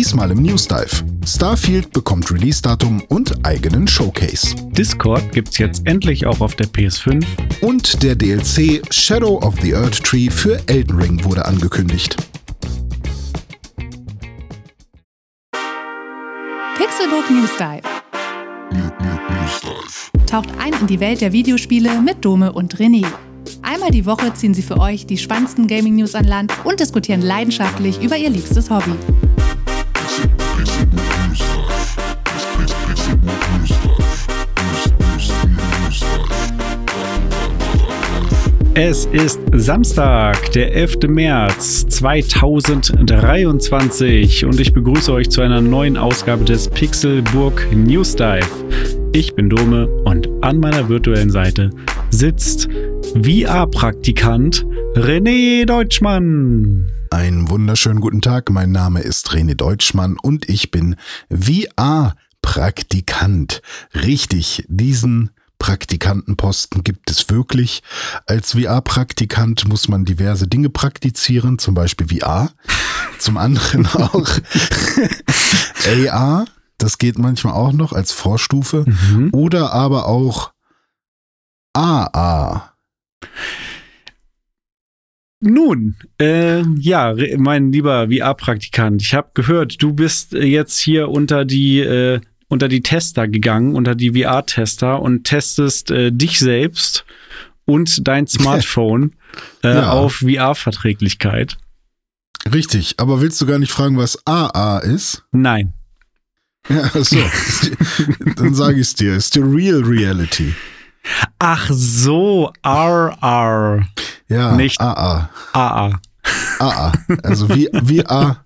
Diesmal im News Dive. Starfield bekommt Release-Datum und eigenen Showcase. Discord gibt's jetzt endlich auch auf der PS5. Und der DLC Shadow of the Earth Tree für Elden Ring wurde angekündigt. Pixelbook News Dive. Taucht ein in die Welt der Videospiele mit Dome und René. Einmal die Woche ziehen sie für euch die spannendsten Gaming-News an Land und diskutieren leidenschaftlich über ihr liebstes Hobby. Es ist Samstag, der 11. März 2023 und ich begrüße euch zu einer neuen Ausgabe des Pixelburg News Dive. Ich bin Dome und an meiner virtuellen Seite sitzt VR-Praktikant René Deutschmann. Einen wunderschönen guten Tag, mein Name ist René Deutschmann und ich bin VR-Praktikant. Richtig, diesen Praktikantenposten gibt es wirklich. Als VR-Praktikant muss man diverse Dinge praktizieren, zum Beispiel VR. Zum anderen auch AR, das geht manchmal auch noch als Vorstufe. Mhm. Oder aber auch AA. Nun, äh, ja, mein lieber VR-Praktikant, ich habe gehört, du bist jetzt hier unter die äh, unter die Tester gegangen, unter die VR-Tester und testest äh, dich selbst und dein Smartphone äh, Ja. auf VR-Verträglichkeit. Richtig, aber willst du gar nicht fragen, was AA ist? Nein. Ja, so. Dann sage ich es dir. Ist die Real Reality. Ach so, RR, Ja, Nicht- AA. AA. AA. Also wie, wie A,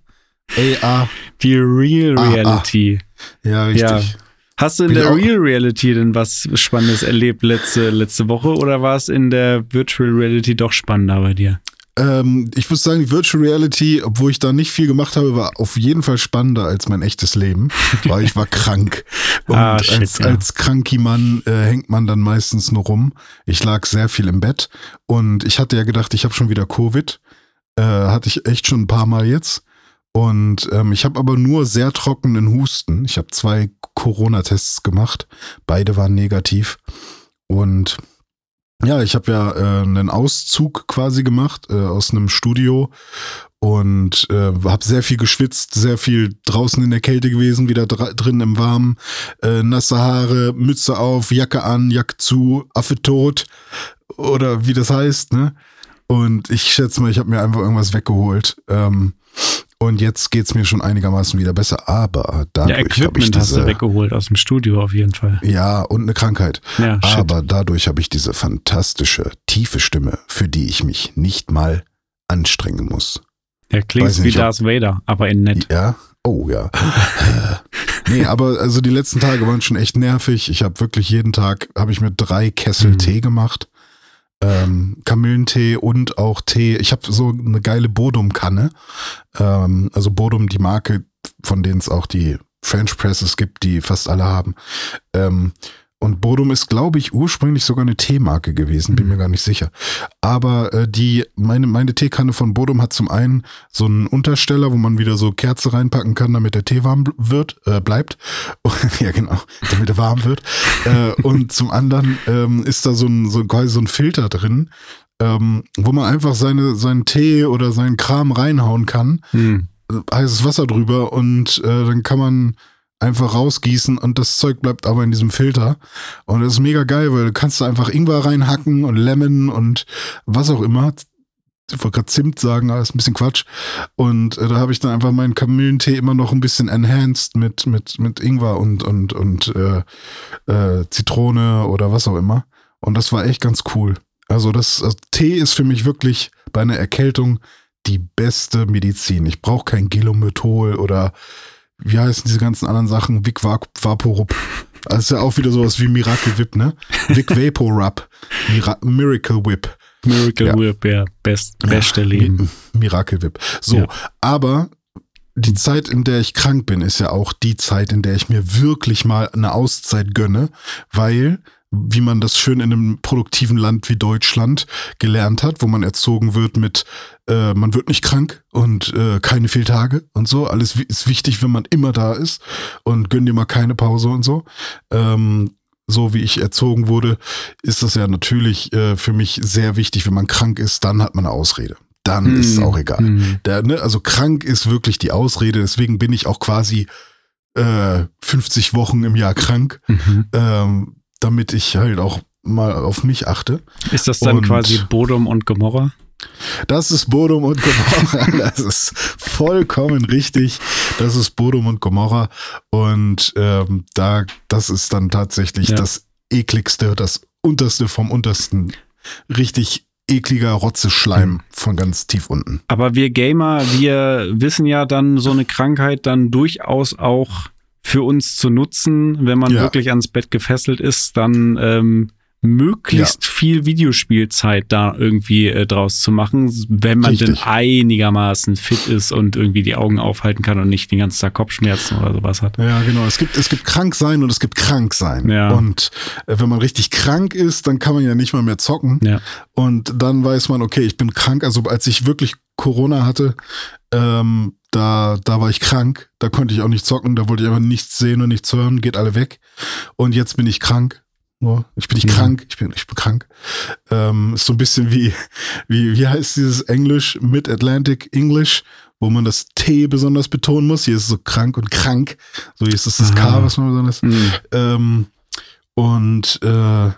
AA. Die Real Ah, ah. Reality. Ja, richtig. Hast du in Bin der Real Reality denn was Spannendes erlebt letzte, letzte Woche oder war es in der Virtual Reality doch spannender bei dir? Ähm, ich muss sagen, die Virtual Reality, obwohl ich da nicht viel gemacht habe, war auf jeden Fall spannender als mein echtes Leben, weil ich war krank. Und Ah, shit, als, ja. als kranki Mann äh, hängt man dann meistens nur rum. Ich lag sehr viel im Bett und ich hatte ja gedacht, ich habe schon wieder Covid. Äh, hatte ich echt schon ein paar Mal jetzt. Und ähm, ich habe aber nur sehr trockenen Husten. Ich habe zwei Corona-Tests gemacht. Beide waren negativ. Und ja, ich habe ja äh, einen Auszug quasi gemacht äh, aus einem Studio und äh, habe sehr viel geschwitzt, sehr viel draußen in der Kälte gewesen, wieder drin im Warmen, äh, nasse Haare, Mütze auf, Jacke an, Jacke zu, Affe tot oder wie das heißt, ne? Und ich schätze mal, ich habe mir einfach irgendwas weggeholt. Ähm, und jetzt geht's mir schon einigermaßen wieder besser, aber Ja, dadurch habe ich Equipment hast du diese weggeholt aus dem Studio auf jeden Fall. ja und eine Krankheit. Ja. Aber dadurch habe ich diese fantastische, tiefe Stimme, für die ich mich nicht mal anstrengen muss. Der klingt weiß wie nicht, Darth Vader, aber in nett. Ja? Oh ja. nee, aber also die letzten Tage waren schon echt nervig. Ich habe wirklich jeden Tag, habe ich mir drei Kessel Mhm. Tee gemacht. Ähm, Kamillentee und auch Tee. Ich habe so eine geile Bodum-Kanne. Ähm, also Bodum, die Marke, von denen es auch die French Presses gibt, die fast alle haben. Ähm, und Bodum ist, glaube ich, ursprünglich sogar eine Teemarke gewesen, bin Mhm. mir gar nicht sicher. Aber äh, die, meine, meine Teekanne von Bodum hat zum einen so einen Untersteller, wo man wieder so Kerze reinpacken kann, damit der Tee warm wird, äh, bleibt. ja, genau, damit er warm wird. äh, und zum anderen ähm, ist da so ein, so quasi so ein Filter drin, ähm, wo man einfach seine, seinen Tee oder seinen Kram reinhauen kann Hm. heißes Wasser drüber und äh, dann kann man einfach rausgießen und das Zeug bleibt aber in diesem Filter. Und das ist mega geil, weil du kannst da einfach Ingwer reinhacken und Lemon und was auch immer. Ich wollte gerade Zimt sagen, aber ist ein bisschen Quatsch. Und äh, da habe ich dann einfach meinen Kamillentee immer noch ein bisschen enhanced mit, mit, mit Ingwer und, und, und äh, äh, Zitrone oder was auch immer. Und das war echt ganz cool. Also das also Tee ist für mich wirklich bei einer Erkältung die beste Medizin. Ich brauche kein Gilomethol oder wie heißen diese ganzen anderen Sachen? Vic Vap- Vaporub. Das ist ja auch wieder sowas wie Miracle Whip, ne? Vic Vapor Rub. Mira Miracle Whip. Miracle Ja. Whip, ja, best, beste Ja, Leben. Mi Miracle Whip. So, Ja. aber die Zeit, in der ich krank bin, ist ja auch die Zeit, in der ich mir wirklich mal eine Auszeit gönne, weil wie man das schön in einem produktiven Land wie Deutschland gelernt hat, wo man erzogen wird mit, äh, man wird nicht krank und äh, keine Fehltage und so. Alles ist wichtig, wenn man immer da ist und gönn dir mal keine Pause und so. Ähm, so wie ich erzogen wurde, ist das ja natürlich äh, für mich sehr wichtig. Wenn man krank ist, dann hat man eine Ausrede. Dann mm. ist es auch egal. Mm. Der, ne, also krank ist wirklich die Ausrede. Deswegen bin ich auch quasi äh, 50 Wochen im Jahr krank, mhm. ähm, damit ich halt auch mal auf mich achte. Ist das dann und quasi Bodum und Gomorra? Das ist Bodum und Gomorra. Das ist vollkommen richtig. Das ist Bodum und Gomorra. Und ähm, da, das ist dann tatsächlich ja. das ekligste, das unterste vom untersten. Richtig ekliger Rotzeschleim mhm. von ganz tief unten. Aber wir Gamer, wir wissen ja dann so eine Krankheit dann durchaus auch für uns zu nutzen, wenn man ja. wirklich ans Bett gefesselt ist, dann ähm, möglichst ja. viel Videospielzeit da irgendwie äh, draus zu machen, wenn man Richtig. denn einigermaßen fit ist und irgendwie die Augen aufhalten kann und nicht den ganzen Tag Kopfschmerzen oder sowas hat. Ja, genau. Es gibt, es gibt krank sein und es gibt krank sein. Ja. Und äh, wenn man richtig krank ist, dann kann man ja nicht mal mehr zocken. Ja. Und dann weiß man, okay, ich bin krank. Also als ich wirklich Corona hatte, ähm, da, da war ich krank, da konnte ich auch nicht zocken, da wollte ich einfach nichts sehen und nichts hören, geht alle weg. Und jetzt bin ich krank. Ich bin nicht mhm. krank, ich bin, ich bin krank. Ähm, ist so ein bisschen wie, wie, wie heißt dieses Englisch, Mid-Atlantic English, wo man das T besonders betonen muss. Hier ist es so krank und krank. So hier ist es das K, was man besonders. Mhm. Ähm, und äh,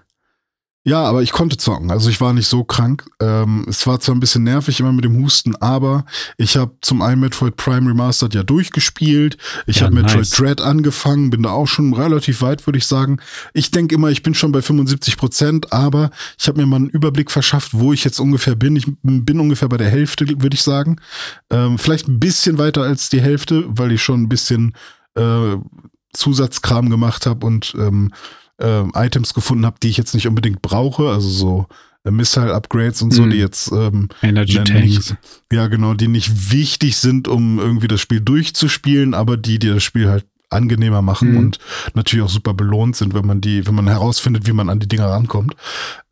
ja, aber ich konnte zocken. Also ich war nicht so krank. Ähm, es war zwar ein bisschen nervig immer mit dem Husten, aber ich habe zum einen Metroid Prime Remastered ja durchgespielt. Ich ja, habe nice. Metroid Dread angefangen, bin da auch schon relativ weit, würde ich sagen. Ich denke immer, ich bin schon bei 75 Prozent, aber ich habe mir mal einen Überblick verschafft, wo ich jetzt ungefähr bin. Ich bin ungefähr bei der Hälfte, würde ich sagen. Ähm, vielleicht ein bisschen weiter als die Hälfte, weil ich schon ein bisschen äh, Zusatzkram gemacht habe und ähm, äh, Items gefunden habe, die ich jetzt nicht unbedingt brauche, also so äh, Missile-Upgrades und so, mm. die jetzt ähm, Energy Tanks. Ja, genau, die nicht wichtig sind, um irgendwie das Spiel durchzuspielen, aber die dir das Spiel halt angenehmer machen mm. und natürlich auch super belohnt sind, wenn man die, wenn man herausfindet, wie man an die Dinger rankommt.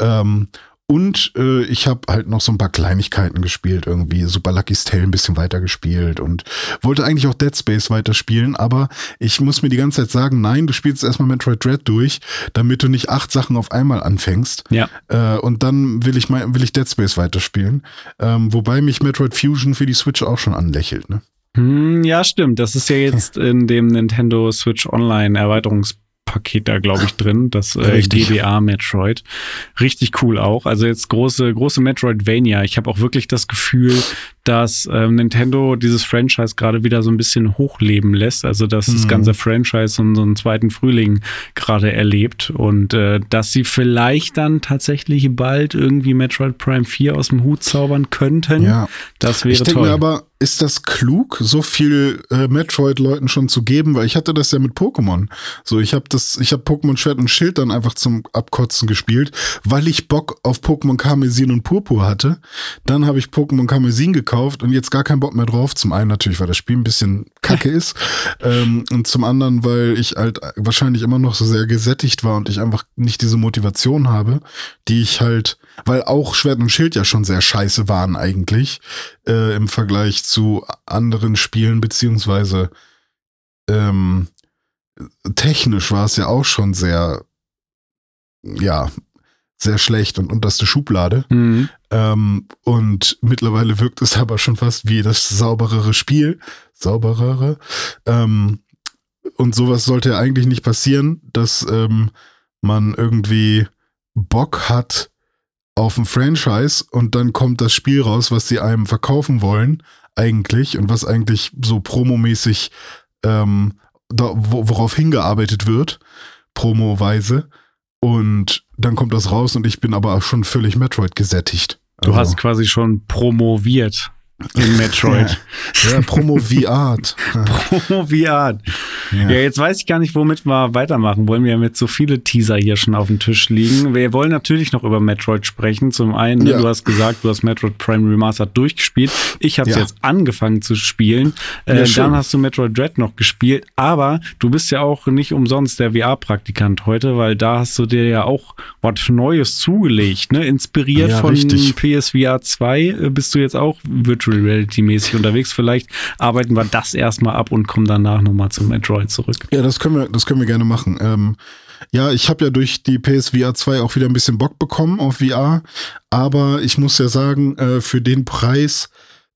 Ähm, und äh, ich habe halt noch so ein paar Kleinigkeiten gespielt, irgendwie Super Lucky's Tale ein bisschen weiter gespielt und wollte eigentlich auch Dead Space weiterspielen, aber ich muss mir die ganze Zeit sagen, nein, du spielst erstmal Metroid Dread durch, damit du nicht acht Sachen auf einmal anfängst. Ja. Äh, und dann will ich mal, will ich Dead Space weiterspielen. Ähm, wobei mich Metroid Fusion für die Switch auch schon anlächelt, ne? Hm, ja, stimmt. Das ist ja jetzt in dem Nintendo Switch Online Erweiterungs Paket da, glaube ich, drin, das äh, GBA Metroid. Richtig cool auch. Also jetzt große, große Metroidvania. Ich habe auch wirklich das Gefühl, dass äh, Nintendo dieses Franchise gerade wieder so ein bisschen hochleben lässt. Also dass mhm. das ganze Franchise und so einen zweiten Frühling gerade erlebt und äh, dass sie vielleicht dann tatsächlich bald irgendwie Metroid Prime 4 aus dem Hut zaubern könnten. Ja. Das wäre ich toll. Mir aber, ist das klug, so viel äh, Metroid-Leuten schon zu geben? Weil ich hatte das ja mit Pokémon. So, ich habe das, ich habe Pokémon Schwert und Schild dann einfach zum Abkotzen gespielt, weil ich Bock auf Pokémon Karmesin und Purpur hatte. Dann habe ich Pokémon Karmesin gekauft und jetzt gar keinen Bock mehr drauf. Zum einen natürlich, weil das Spiel ein bisschen kacke ist. Ähm, und zum anderen, weil ich halt wahrscheinlich immer noch so sehr gesättigt war und ich einfach nicht diese Motivation habe, die ich halt, weil auch Schwert und Schild ja schon sehr scheiße waren eigentlich, äh, im Vergleich zu anderen Spielen, beziehungsweise ähm, technisch war es ja auch schon sehr, ja, sehr schlecht und unterste Schublade. Mhm. Ähm, und mittlerweile wirkt es aber schon fast wie das sauberere Spiel. Sauberere. Ähm, und sowas sollte ja eigentlich nicht passieren, dass ähm, man irgendwie Bock hat auf ein Franchise und dann kommt das Spiel raus, was sie einem verkaufen wollen, eigentlich, und was eigentlich so promomäßig ähm, da, worauf hingearbeitet wird, promoweise. Und dann kommt das raus und ich bin aber auch schon völlig Metroid gesättigt. Du also. hast quasi schon promoviert in Metroid. ja, ja promoviert. promoviert. Ja. ja. jetzt weiß ich gar nicht, womit wir weitermachen wollen. Wir haben jetzt so viele Teaser hier schon auf dem Tisch liegen. Wir wollen natürlich noch über Metroid sprechen. Zum einen, ne, ja. du hast gesagt, du hast Metroid Prime Remastered durchgespielt. Ich habe ja. jetzt angefangen zu spielen. Äh, dann hast du Metroid Dread noch gespielt. Aber du bist ja auch nicht umsonst der VR-Praktikant heute, weil da hast du dir ja auch was Neues zugelegt. Ne? Inspiriert von richtig. PSVR 2 äh, bist du jetzt auch Virtual Reality mäßig unterwegs. Vielleicht arbeiten wir das erstmal ab und kommen danach nochmal zum Metroid zurück. Ja, das können wir, das können wir gerne machen. Ähm, ja, ich habe ja durch die PSVR 2 auch wieder ein bisschen Bock bekommen auf VR, aber ich muss ja sagen, äh, für den Preis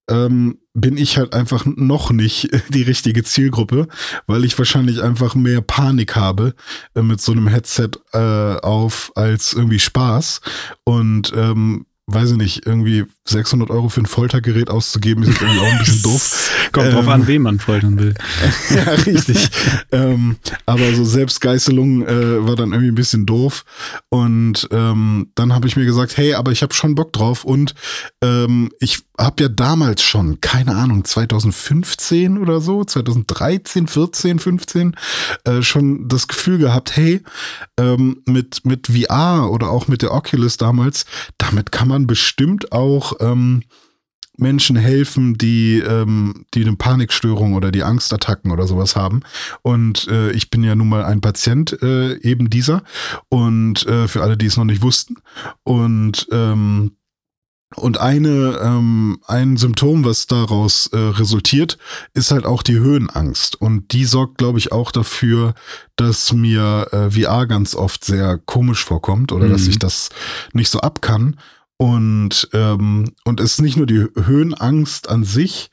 ähm, bin ich halt einfach noch nicht die richtige Zielgruppe, weil ich wahrscheinlich einfach mehr Panik habe äh, mit so einem Headset äh, auf als irgendwie Spaß. Und ähm, weiß ich nicht, irgendwie 600 Euro für ein Foltergerät auszugeben, ist irgendwie auch ein bisschen doof. Kommt ähm, drauf an, wen man foltern will. ja, richtig. ähm, aber so Selbstgeißelung äh, war dann irgendwie ein bisschen doof. Und ähm, dann habe ich mir gesagt, hey, aber ich habe schon Bock drauf. Und ähm, ich habe ja damals schon, keine Ahnung, 2015 oder so, 2013, 14, 15, äh, schon das Gefühl gehabt, hey, ähm, mit, mit VR oder auch mit der Oculus damals, damit kann man bestimmt auch ähm, Menschen helfen, die, ähm, die eine Panikstörung oder die Angstattacken oder sowas haben. Und äh, ich bin ja nun mal ein Patient äh, eben dieser. Und äh, für alle, die es noch nicht wussten. Und ähm, und eine, ähm, ein Symptom, was daraus äh, resultiert, ist halt auch die Höhenangst. Und die sorgt, glaube ich, auch dafür, dass mir äh, VR ganz oft sehr komisch vorkommt oder mhm. dass ich das nicht so ab kann. Und, ähm, und es ist nicht nur die Höhenangst an sich,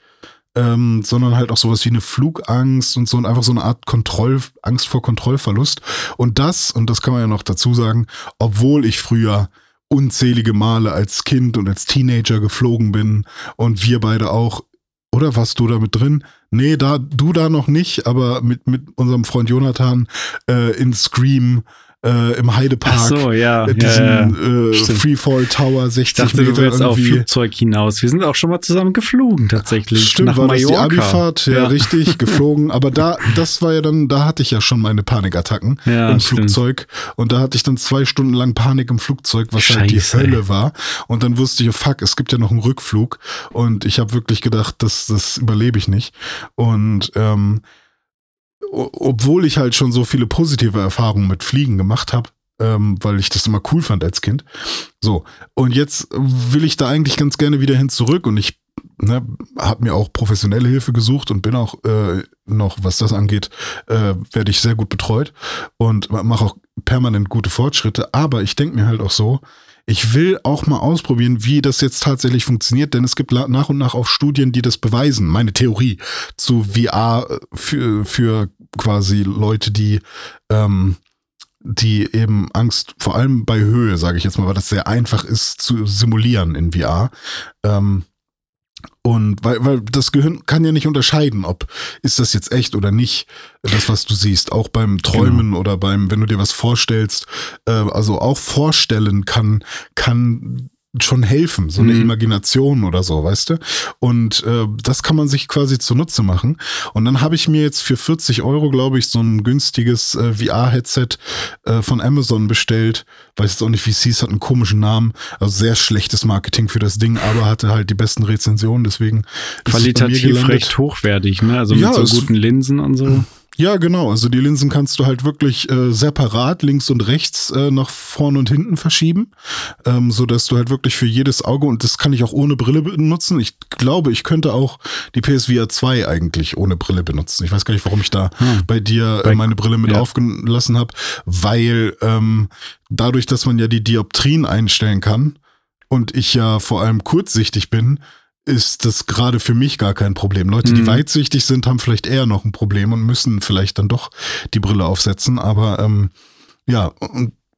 ähm, sondern halt auch sowas wie eine Flugangst und so und einfach so eine Art Kontroll, Angst vor Kontrollverlust. Und das, und das kann man ja noch dazu sagen, obwohl ich früher unzählige Male als Kind und als Teenager geflogen bin und wir beide auch. Oder warst du da mit drin? Nee, da, du da noch nicht, aber mit, mit unserem Freund Jonathan äh, in Scream äh, im Heidepark. Ach so, ja. Diesen ja, ja. Äh, Freefall Tower 60 ich dachte, Meter. Du willst auf Flugzeug hinaus. Wir sind auch schon mal zusammen geflogen, tatsächlich. Stimmt, nach war Mallorca. das die Abifahrt? Ja, ja, richtig, geflogen. Aber da, das war ja dann, da hatte ich ja schon meine Panikattacken im stimmt. Flugzeug. Und da hatte ich dann zwei Stunden lang Panik im Flugzeug, was Scheiße, halt die Hölle ey. war. Und dann wusste ich, oh fuck, es gibt ja noch einen Rückflug. Und ich habe wirklich gedacht, das, das überlebe ich nicht. Und ähm, obwohl ich halt schon so viele positive Erfahrungen mit Fliegen gemacht habe, ähm, weil ich das immer cool fand als Kind. So, und jetzt will ich da eigentlich ganz gerne wieder hin zurück und ich ne, habe mir auch professionelle Hilfe gesucht und bin auch äh, noch, was das angeht, äh, werde ich sehr gut betreut und mache auch permanent gute Fortschritte. Aber ich denke mir halt auch so, ich will auch mal ausprobieren, wie das jetzt tatsächlich funktioniert, denn es gibt nach und nach auch Studien, die das beweisen. Meine Theorie zu VR äh, für, für quasi Leute, die ähm, die eben Angst, vor allem bei Höhe, sage ich jetzt mal, weil das sehr einfach ist zu simulieren in VR. Ähm, und weil, weil das Gehirn kann ja nicht unterscheiden, ob ist das jetzt echt oder nicht, das, was du siehst. Auch beim Träumen genau. oder beim, wenn du dir was vorstellst, äh, also auch vorstellen kann, kann schon helfen, so eine mhm. Imagination oder so, weißt du? Und äh, das kann man sich quasi zunutze machen. Und dann habe ich mir jetzt für 40 Euro, glaube ich, so ein günstiges äh, VR-Headset äh, von Amazon bestellt. Weiß jetzt auch nicht, wie es hieß, hat einen komischen Namen. Also sehr schlechtes Marketing für das Ding, aber hatte halt die besten Rezensionen, deswegen. Qualitativ recht hochwertig, ne? Also mit ja, so guten Linsen und so. Ja, genau. Also die Linsen kannst du halt wirklich äh, separat links und rechts äh, nach vorn und hinten verschieben, ähm, so dass du halt wirklich für jedes Auge und das kann ich auch ohne Brille benutzen. Ich glaube, ich könnte auch die PSVR 2 eigentlich ohne Brille benutzen. Ich weiß gar nicht, warum ich da hm. bei dir äh, meine Brille mit ja. aufgelassen habe, weil ähm, dadurch, dass man ja die Dioptrien einstellen kann und ich ja vor allem kurzsichtig bin, ist das gerade für mich gar kein Problem. Leute, die mhm. weitsichtig sind, haben vielleicht eher noch ein Problem und müssen vielleicht dann doch die Brille aufsetzen. Aber ähm, ja,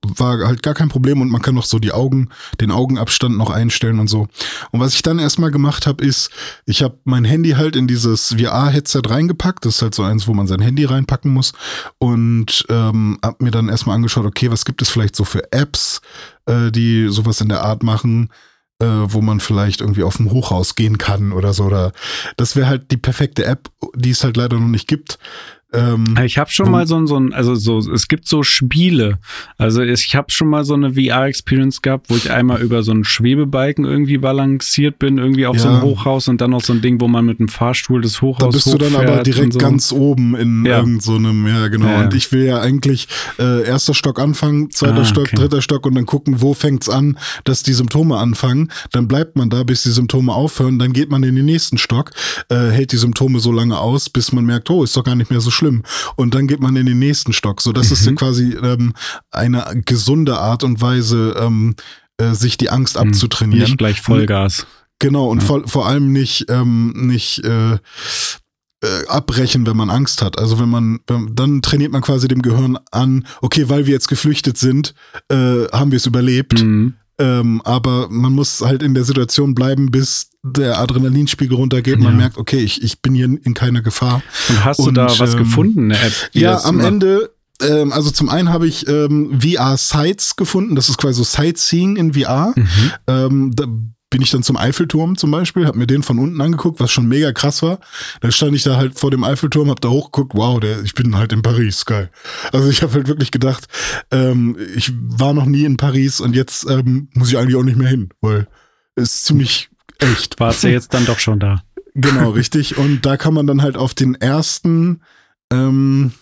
war halt gar kein Problem und man kann noch so die Augen, den Augenabstand noch einstellen und so. Und was ich dann erstmal gemacht habe, ist, ich habe mein Handy halt in dieses VR-Headset reingepackt. Das ist halt so eins, wo man sein Handy reinpacken muss. Und ähm, habe mir dann erstmal angeschaut, okay, was gibt es vielleicht so für Apps, äh, die sowas in der Art machen äh, wo man vielleicht irgendwie auf dem Hochhaus gehen kann oder so. Oder das wäre halt die perfekte App, die es halt leider noch nicht gibt. Ähm, Ich habe schon mal so ein, so ein, also so, es gibt so Spiele. Also ich habe schon mal so eine VR-Experience gehabt, wo ich einmal über so einen Schwebebalken irgendwie balanciert bin, irgendwie auf so Ja. einem Hochhaus und dann noch so ein Ding, wo man mit dem Fahrstuhl das Hochhaus Da bist du dann aber direkt so. ganz oben in Ja. irgend so einem, ja genau. Ja, ja. Und ich will ja eigentlich äh, erster Stock anfangen, zweiter Ah, Stock, okay. dritter Stock und dann gucken, wo fängt's an, dass die Symptome anfangen. Dann bleibt man da, bis die Symptome aufhören. Dann geht man in den nächsten Stock, äh, hält die Symptome so lange aus, bis man merkt, oh, ist doch gar nicht mehr so schlimm. Und dann geht man in den nächsten Stock. So, das ist Mhm. ja quasi ähm, eine gesunde Art und Weise, ähm, äh, sich die Angst abzutrainieren. Nicht gleich Vollgas. Genau, und Ja. vor, vor allem nicht, ähm, nicht äh, äh, abbrechen, wenn man Angst hat. Also wenn man, dann trainiert man quasi dem Gehirn an, okay, weil wir jetzt geflüchtet sind, äh, haben wir es überlebt. Mhm. Ähm, aber man muss halt in der Situation bleiben, bis der Adrenalinspiegel runtergeht. Man Ja. merkt, okay, ich, ich bin hier in keiner Gefahr. Und hast du Und, da was ähm, gefunden, eine App? Ja, am macht? Ende, ähm, also zum einen habe ich ähm, VR-Sites gefunden. Das ist quasi so Sightseeing in VR. Mhm. Ähm, da bin ich dann zum Eiffelturm zum Beispiel, habe mir den von unten angeguckt, was schon mega krass war. Dann stand ich da halt vor dem Eiffelturm, hab da hochgeguckt, wow, der, ich bin halt in Paris, geil. Also ich habe halt wirklich gedacht, ähm, ich war noch nie in Paris und jetzt ähm, muss ich eigentlich auch nicht mehr hin, weil es ist ziemlich echt. Warst du jetzt dann doch schon da? Genau, richtig. Und da kann man dann halt auf den ersten, ähm,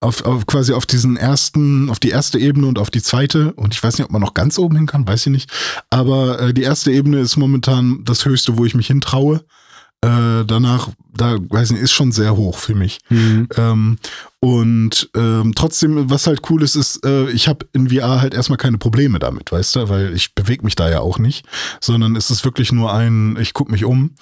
auf, auf quasi auf diesen ersten, auf die erste Ebene und auf die zweite. Und ich weiß nicht, ob man noch ganz oben hin kann, weiß ich nicht. Aber äh, die erste Ebene ist momentan das höchste, wo ich mich hintraue. Äh, danach, da weiß ich nicht, ist schon sehr hoch für mich. Mhm. Ähm, und ähm, trotzdem, was halt cool ist, ist, äh, ich habe in VR halt erstmal keine Probleme damit, weißt du, weil ich bewege mich da ja auch nicht, sondern es ist wirklich nur ein, ich gucke mich um.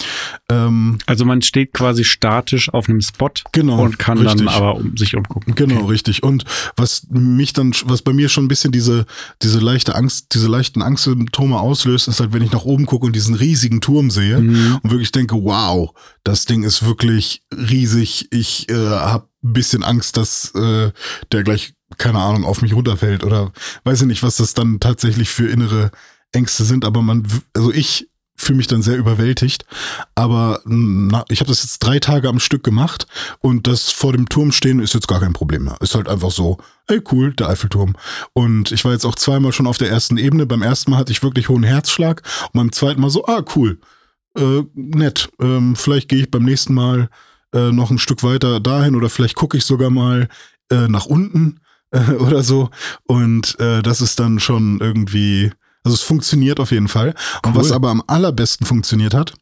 Ähm, Also man steht quasi statisch auf einem Spot Genau, und kann richtig. dann aber um, sich umgucken. Genau, richtig. Und was mich dann, was bei mir schon ein bisschen diese, diese leichte Angst, diese leichten Angstsymptome auslöst, ist halt, wenn ich nach oben gucke und diesen riesigen Turm sehe Mhm. und wirklich denke, wow, das Ding ist wirklich riesig. Ich äh, habe ein bisschen Angst, dass äh, der gleich, keine Ahnung, auf mich runterfällt oder weiß ich nicht, was das dann tatsächlich für innere Ängste sind. Aber man, also ich fühle mich dann sehr überwältigt. Aber na, ich habe das jetzt drei Tage am Stück gemacht und das vor dem Turm stehen ist jetzt gar kein Problem mehr. Ist halt einfach so, ey cool, der Eiffelturm. Und ich war jetzt auch zweimal schon auf der ersten Ebene. Beim ersten Mal hatte ich wirklich hohen Herzschlag und beim zweiten Mal so, ah cool, äh, nett. Ähm, vielleicht gehe ich beim nächsten Mal äh, noch ein Stück weiter dahin oder vielleicht gucke ich sogar mal äh, nach unten äh, oder so. Und äh, das ist dann schon irgendwie, also es funktioniert auf jeden Fall. Und Cool. was aber am allerbesten funktioniert hat,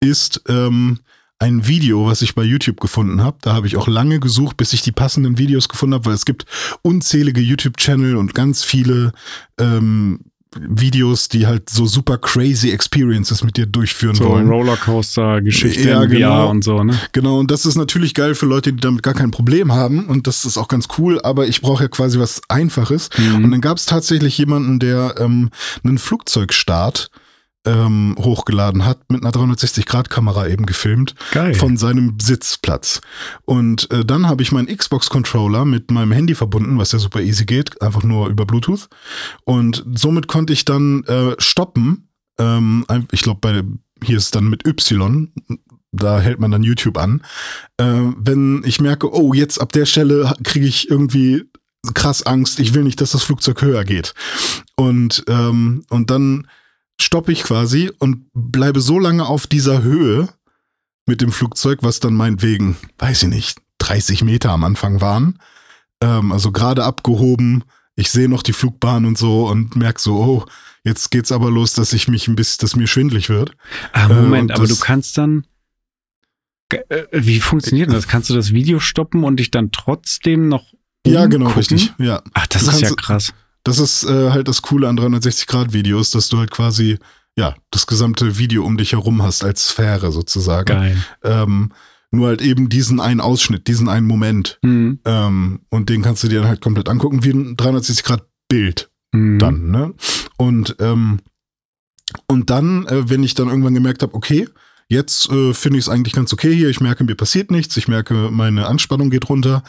ist ähm, ein Video, was ich bei YouTube gefunden habe. Da habe ich auch lange gesucht, bis ich die passenden Videos gefunden habe, weil es gibt unzählige YouTube-Channel und ganz viele ähm, Videos, die halt so super crazy Experiences mit dir durchführen So wollen. Rollercoaster-Geschichte Ja, VR genau. und so, ne? Genau, und das ist natürlich geil für Leute, die damit gar kein Problem haben. Und das ist auch ganz cool, aber ich brauche ja quasi was Einfaches. Mhm. Und dann gab es tatsächlich jemanden, der ähm, einen Flugzeugstart ähm, hochgeladen hat, mit einer 360-Grad-Kamera eben gefilmt, Geil. von seinem Sitzplatz. Und äh, dann habe ich meinen Xbox-Controller mit meinem Handy verbunden, was ja super easy geht, einfach nur über Bluetooth. Und somit konnte ich dann äh, stoppen. Ähm, ich glaube, bei hier ist dann mit Y, da hält man dann YouTube an. Äh, wenn ich merke, oh, jetzt ab der Stelle kriege ich irgendwie krass Angst, ich will nicht, dass das Flugzeug höher geht. Und, ähm, und dann stoppe ich quasi und bleibe so lange auf dieser Höhe mit dem Flugzeug, was dann meinetwegen, weiß ich nicht, 30 Meter am Anfang waren. Ähm, also gerade abgehoben. Ich sehe noch die Flugbahn und so und merke so, oh, jetzt geht's aber los, dass ich mich ein bisschen, dass mir schwindlig wird. Ah, Äh, Moment, und aber du kannst dann. Äh, Wie funktioniert das? Kannst du das Video stoppen und dich dann trotzdem noch. Ja, genau, umgucken? richtig. Ja. Ach, das Du ist ja krass. Das ist äh, halt das Coole an 360-Grad-Videos, dass du halt quasi, ja, das gesamte Video um dich herum hast als Sphäre sozusagen. Geil. Ähm, nur halt eben diesen einen Ausschnitt, diesen einen Moment. Mhm. Ähm, und den kannst du dir dann halt komplett angucken, wie ein 360-Grad-Bild Mhm. dann, ne? Und, ähm, und dann, äh, wenn ich dann irgendwann gemerkt habe, okay, jetzt äh, finde ich es eigentlich ganz okay hier, ich merke, mir passiert nichts, ich merke, meine Anspannung geht runter,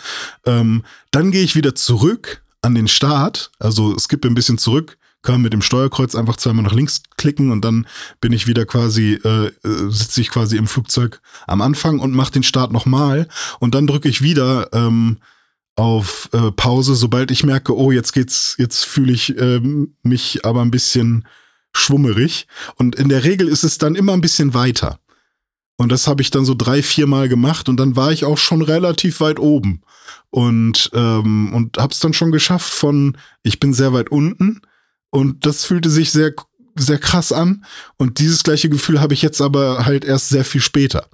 ähm, dann gehe ich wieder zurück an den Start, also skippe ein bisschen zurück, kann mit dem Steuerkreuz einfach zweimal nach links klicken und dann bin ich wieder quasi, äh, äh sitze ich quasi im Flugzeug am Anfang und mache den Start nochmal und dann drücke ich wieder ähm, auf äh, Pause, sobald ich merke, oh, jetzt geht's, jetzt fühle ich ähm, mich aber ein bisschen schwummerig. Und in der Regel ist es dann immer ein bisschen weiter. Und das habe ich dann so drei, vier Mal gemacht und dann war ich auch schon relativ weit oben. Und, ähm, und habe es dann schon geschafft von, ich bin sehr weit unten. Und das fühlte sich sehr sehr krass an. Und dieses gleiche Gefühl habe ich jetzt aber halt erst sehr viel später.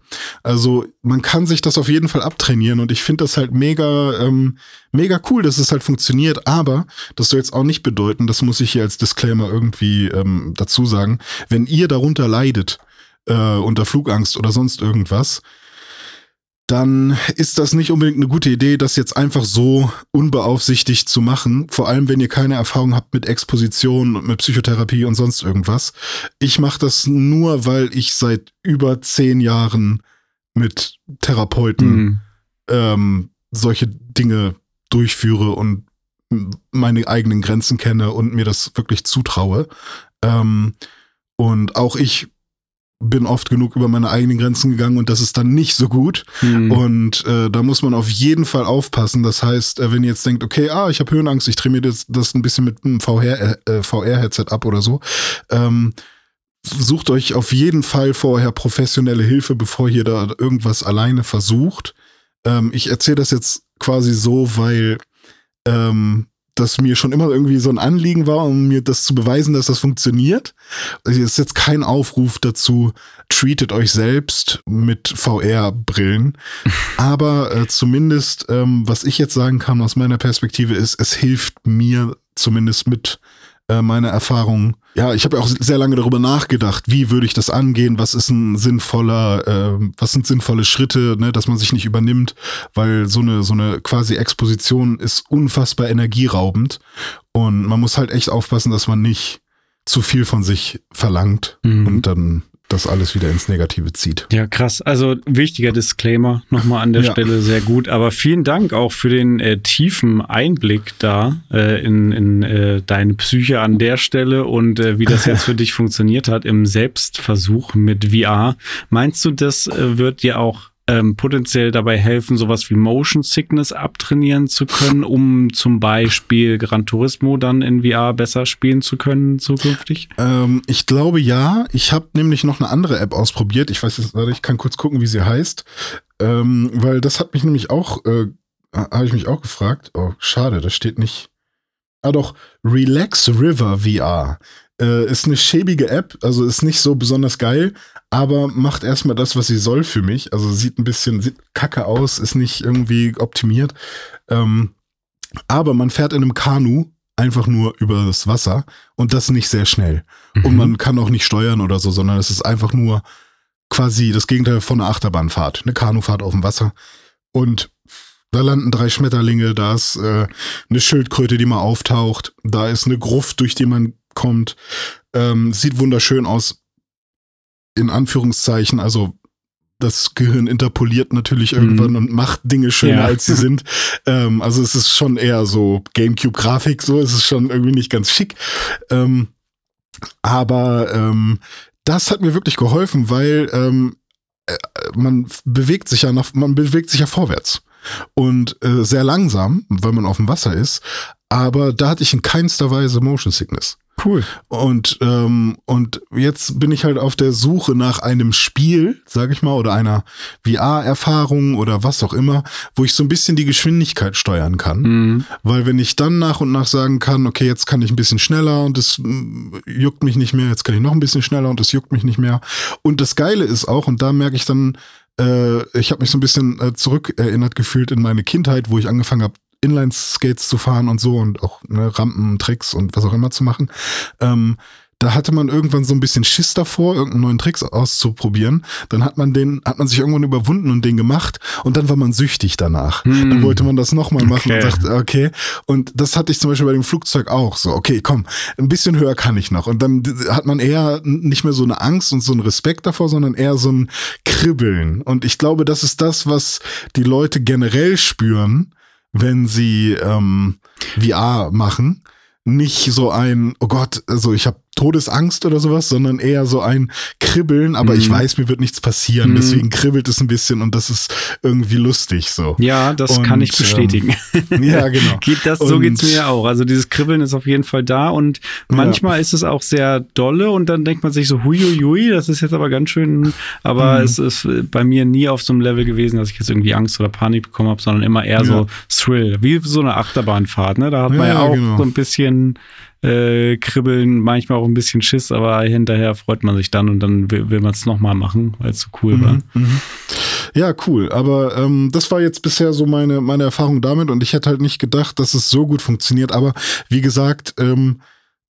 Also man kann sich das auf jeden Fall abtrainieren und ich finde das halt mega, ähm, mega cool, dass es halt funktioniert. Aber das soll jetzt auch nicht bedeuten, das muss ich hier als Disclaimer irgendwie ähm, dazu sagen, wenn ihr darunter leidet, äh, unter Flugangst oder sonst irgendwas, dann ist das nicht unbedingt eine gute Idee, das jetzt einfach so unbeaufsichtigt zu machen. Vor allem, wenn ihr keine Erfahrung habt mit Exposition und mit Psychotherapie und sonst irgendwas. Ich mache das nur, weil ich seit über zehn Jahren mit Therapeuten mhm. ähm, solche Dinge durchführe und meine eigenen Grenzen kenne und mir das wirklich zutraue. Ähm, und auch ich bin oft genug über meine eigenen Grenzen gegangen und das ist dann nicht so gut. Mhm. Und äh, da muss man auf jeden Fall aufpassen. Das heißt, äh, wenn ihr jetzt denkt, okay, ah, ich habe Höhenangst, ich trainiere das, das ein bisschen mit einem VR-Headset äh, VR ab oder so, ähm, sucht euch auf jeden Fall vorher professionelle Hilfe, bevor ihr da irgendwas alleine versucht. Ähm, ich erzähle das jetzt quasi so, weil ähm, das mir schon immer irgendwie so ein Anliegen war, um mir das zu beweisen, dass das funktioniert. Es ist jetzt kein Aufruf dazu, treatet euch selbst mit VR-Brillen. Aber äh, zumindest, ähm, was ich jetzt sagen kann aus meiner Perspektive ist, es hilft mir zumindest mit äh, meine Erfahrungen. Ja, ich habe auch sehr lange darüber nachgedacht, wie würde ich das angehen, was ist ein sinnvoller, äh, was sind sinnvolle Schritte, ne, dass man sich nicht übernimmt, weil so eine so eine quasi Exposition ist unfassbar energieraubend und man muss halt echt aufpassen, dass man nicht zu viel von sich verlangt mhm. und dann das alles wieder ins Negative zieht. Ja, krass. Also wichtiger Disclaimer nochmal an der ja. Stelle, sehr gut. Aber vielen Dank auch für den äh, tiefen Einblick da äh, in, in äh, deine Psyche an der Stelle und äh, wie das jetzt für dich funktioniert hat im Selbstversuch mit VR. Meinst du, das äh, wird dir auch ähm, potenziell dabei helfen, sowas wie Motion Sickness abtrainieren zu können, um zum Beispiel Gran Turismo dann in VR besser spielen zu können zukünftig? Ähm, ich glaube ja. Ich habe nämlich noch eine andere App ausprobiert. Ich weiß jetzt, ich kann kurz gucken, wie sie heißt, ähm, weil das hat mich nämlich auch, äh, habe ich mich auch gefragt. Oh, schade, das steht nicht. Ah doch, Relax River VR. Äh, ist eine schäbige App, also ist nicht so besonders geil, aber macht erstmal das, was sie soll für mich. Also sieht ein bisschen, sieht kacke aus, ist nicht irgendwie optimiert. Ähm, aber man fährt in einem Kanu einfach nur über das Wasser und das nicht sehr schnell. Mhm. Und man kann auch nicht steuern oder so, sondern es ist einfach nur quasi das Gegenteil von einer Achterbahnfahrt, eine Kanufahrt auf dem Wasser. Und da landen drei Schmetterlinge, da ist äh, eine Schildkröte, die mal auftaucht, da ist eine Gruft, durch die man kommt. Ähm, sieht wunderschön aus, in Anführungszeichen. Also das Gehirn interpoliert natürlich mhm. irgendwann mhm. und macht Dinge schöner, ja. als sie sind. Ähm, also es ist schon eher so Gamecube-Grafik, so es ist schon irgendwie nicht ganz schick. Ähm, aber ähm, das hat mir wirklich geholfen, weil ähm, äh, man bewegt sich ja nach, man bewegt sich ja vorwärts und äh, sehr langsam, weil man auf dem Wasser ist. Aber da hatte ich in keinster Weise Motion Sickness. Cool. Und, ähm, und jetzt bin ich halt auf der Suche nach einem Spiel, sag ich mal, oder einer VR-Erfahrung oder was auch immer, wo ich so ein bisschen die Geschwindigkeit steuern kann. Mhm. Weil wenn ich dann nach und nach sagen kann, okay, jetzt kann ich ein bisschen schneller und es mm, juckt mich nicht mehr, jetzt kann ich noch ein bisschen schneller und es juckt mich nicht mehr. Und das Geile ist auch, und da merke ich dann, äh, ich habe mich so ein bisschen äh, zurückerinnert gefühlt in meine Kindheit, wo ich angefangen habe, Inline-Skates zu fahren und so und auch ne, Rampen, Tricks und was auch immer zu machen. Ähm, da hatte man irgendwann so ein bisschen Schiss davor, irgendeinen neuen Tricks auszuprobieren. Dann hat man den, hat man sich irgendwann überwunden und den gemacht und dann war man süchtig danach. Hm. Dann wollte man das nochmal machen okay. und dachte, okay. Und das hatte ich zum Beispiel bei dem Flugzeug auch so, okay, komm, ein bisschen höher kann ich noch. Und dann hat man eher nicht mehr so eine Angst und so einen Respekt davor, sondern eher so ein Kribbeln. Und ich glaube, das ist das, was die Leute generell spüren, wenn sie ähm, VR machen. nicht so ein, oh Gott, also ich habe Todesangst oder sowas, sondern eher so ein Kribbeln, aber mhm. ich weiß, mir wird nichts passieren, mhm. deswegen kribbelt es ein bisschen und das ist irgendwie lustig so. Ja, das und, kann ich bestätigen. Ähm, ja, genau. Geht das, so geht's mir auch. Also dieses Kribbeln ist auf jeden Fall da und manchmal ja. ist es auch sehr dolle und dann denkt man sich so, huiuiui, das ist jetzt aber ganz schön, aber mhm. es ist bei mir nie auf so einem Level gewesen, dass ich jetzt irgendwie Angst oder Panik bekommen habe, sondern immer eher ja. so Thrill, wie so eine Achterbahnfahrt, ne? Da hat man ja, ja auch genau. so ein bisschen äh, kribbeln, manchmal auch ein bisschen Schiss, aber hinterher freut man sich dann und dann will, will man es nochmal machen, weil es so cool mhm, war. Mhm. Ja, cool. Aber ähm, das war jetzt bisher so meine, meine Erfahrung damit und ich hätte halt nicht gedacht, dass es so gut funktioniert. Aber wie gesagt, ähm,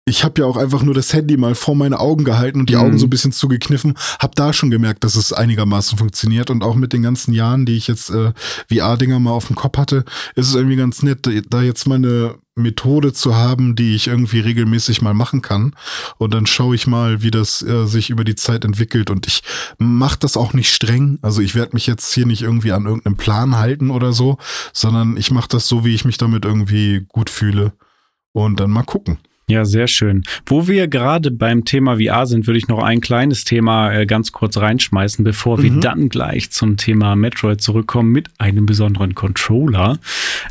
ich habe ja auch einfach nur das Handy mal vor meine Augen gehalten und die mhm. Augen so ein bisschen zugekniffen, habe da schon gemerkt, dass es einigermaßen funktioniert. Und auch mit den ganzen Jahren, die ich jetzt äh, VR-Dinger mal auf dem Kopf hatte, ist es irgendwie ganz nett, da jetzt mal eine Methode zu haben, die ich irgendwie regelmäßig mal machen kann. Und dann schaue ich mal, wie das äh, sich über die Zeit entwickelt. Und ich mache das auch nicht streng, also ich werde mich jetzt hier nicht irgendwie an irgendeinem Plan halten oder so, sondern ich mache das so, wie ich mich damit irgendwie gut fühle. Und dann mal gucken. Ja, sehr schön. Wo wir gerade beim Thema VR sind, würde ich noch ein kleines Thema äh, ganz kurz reinschmeißen, bevor mhm. wir dann gleich zum Thema Metroid zurückkommen mit einem besonderen Controller.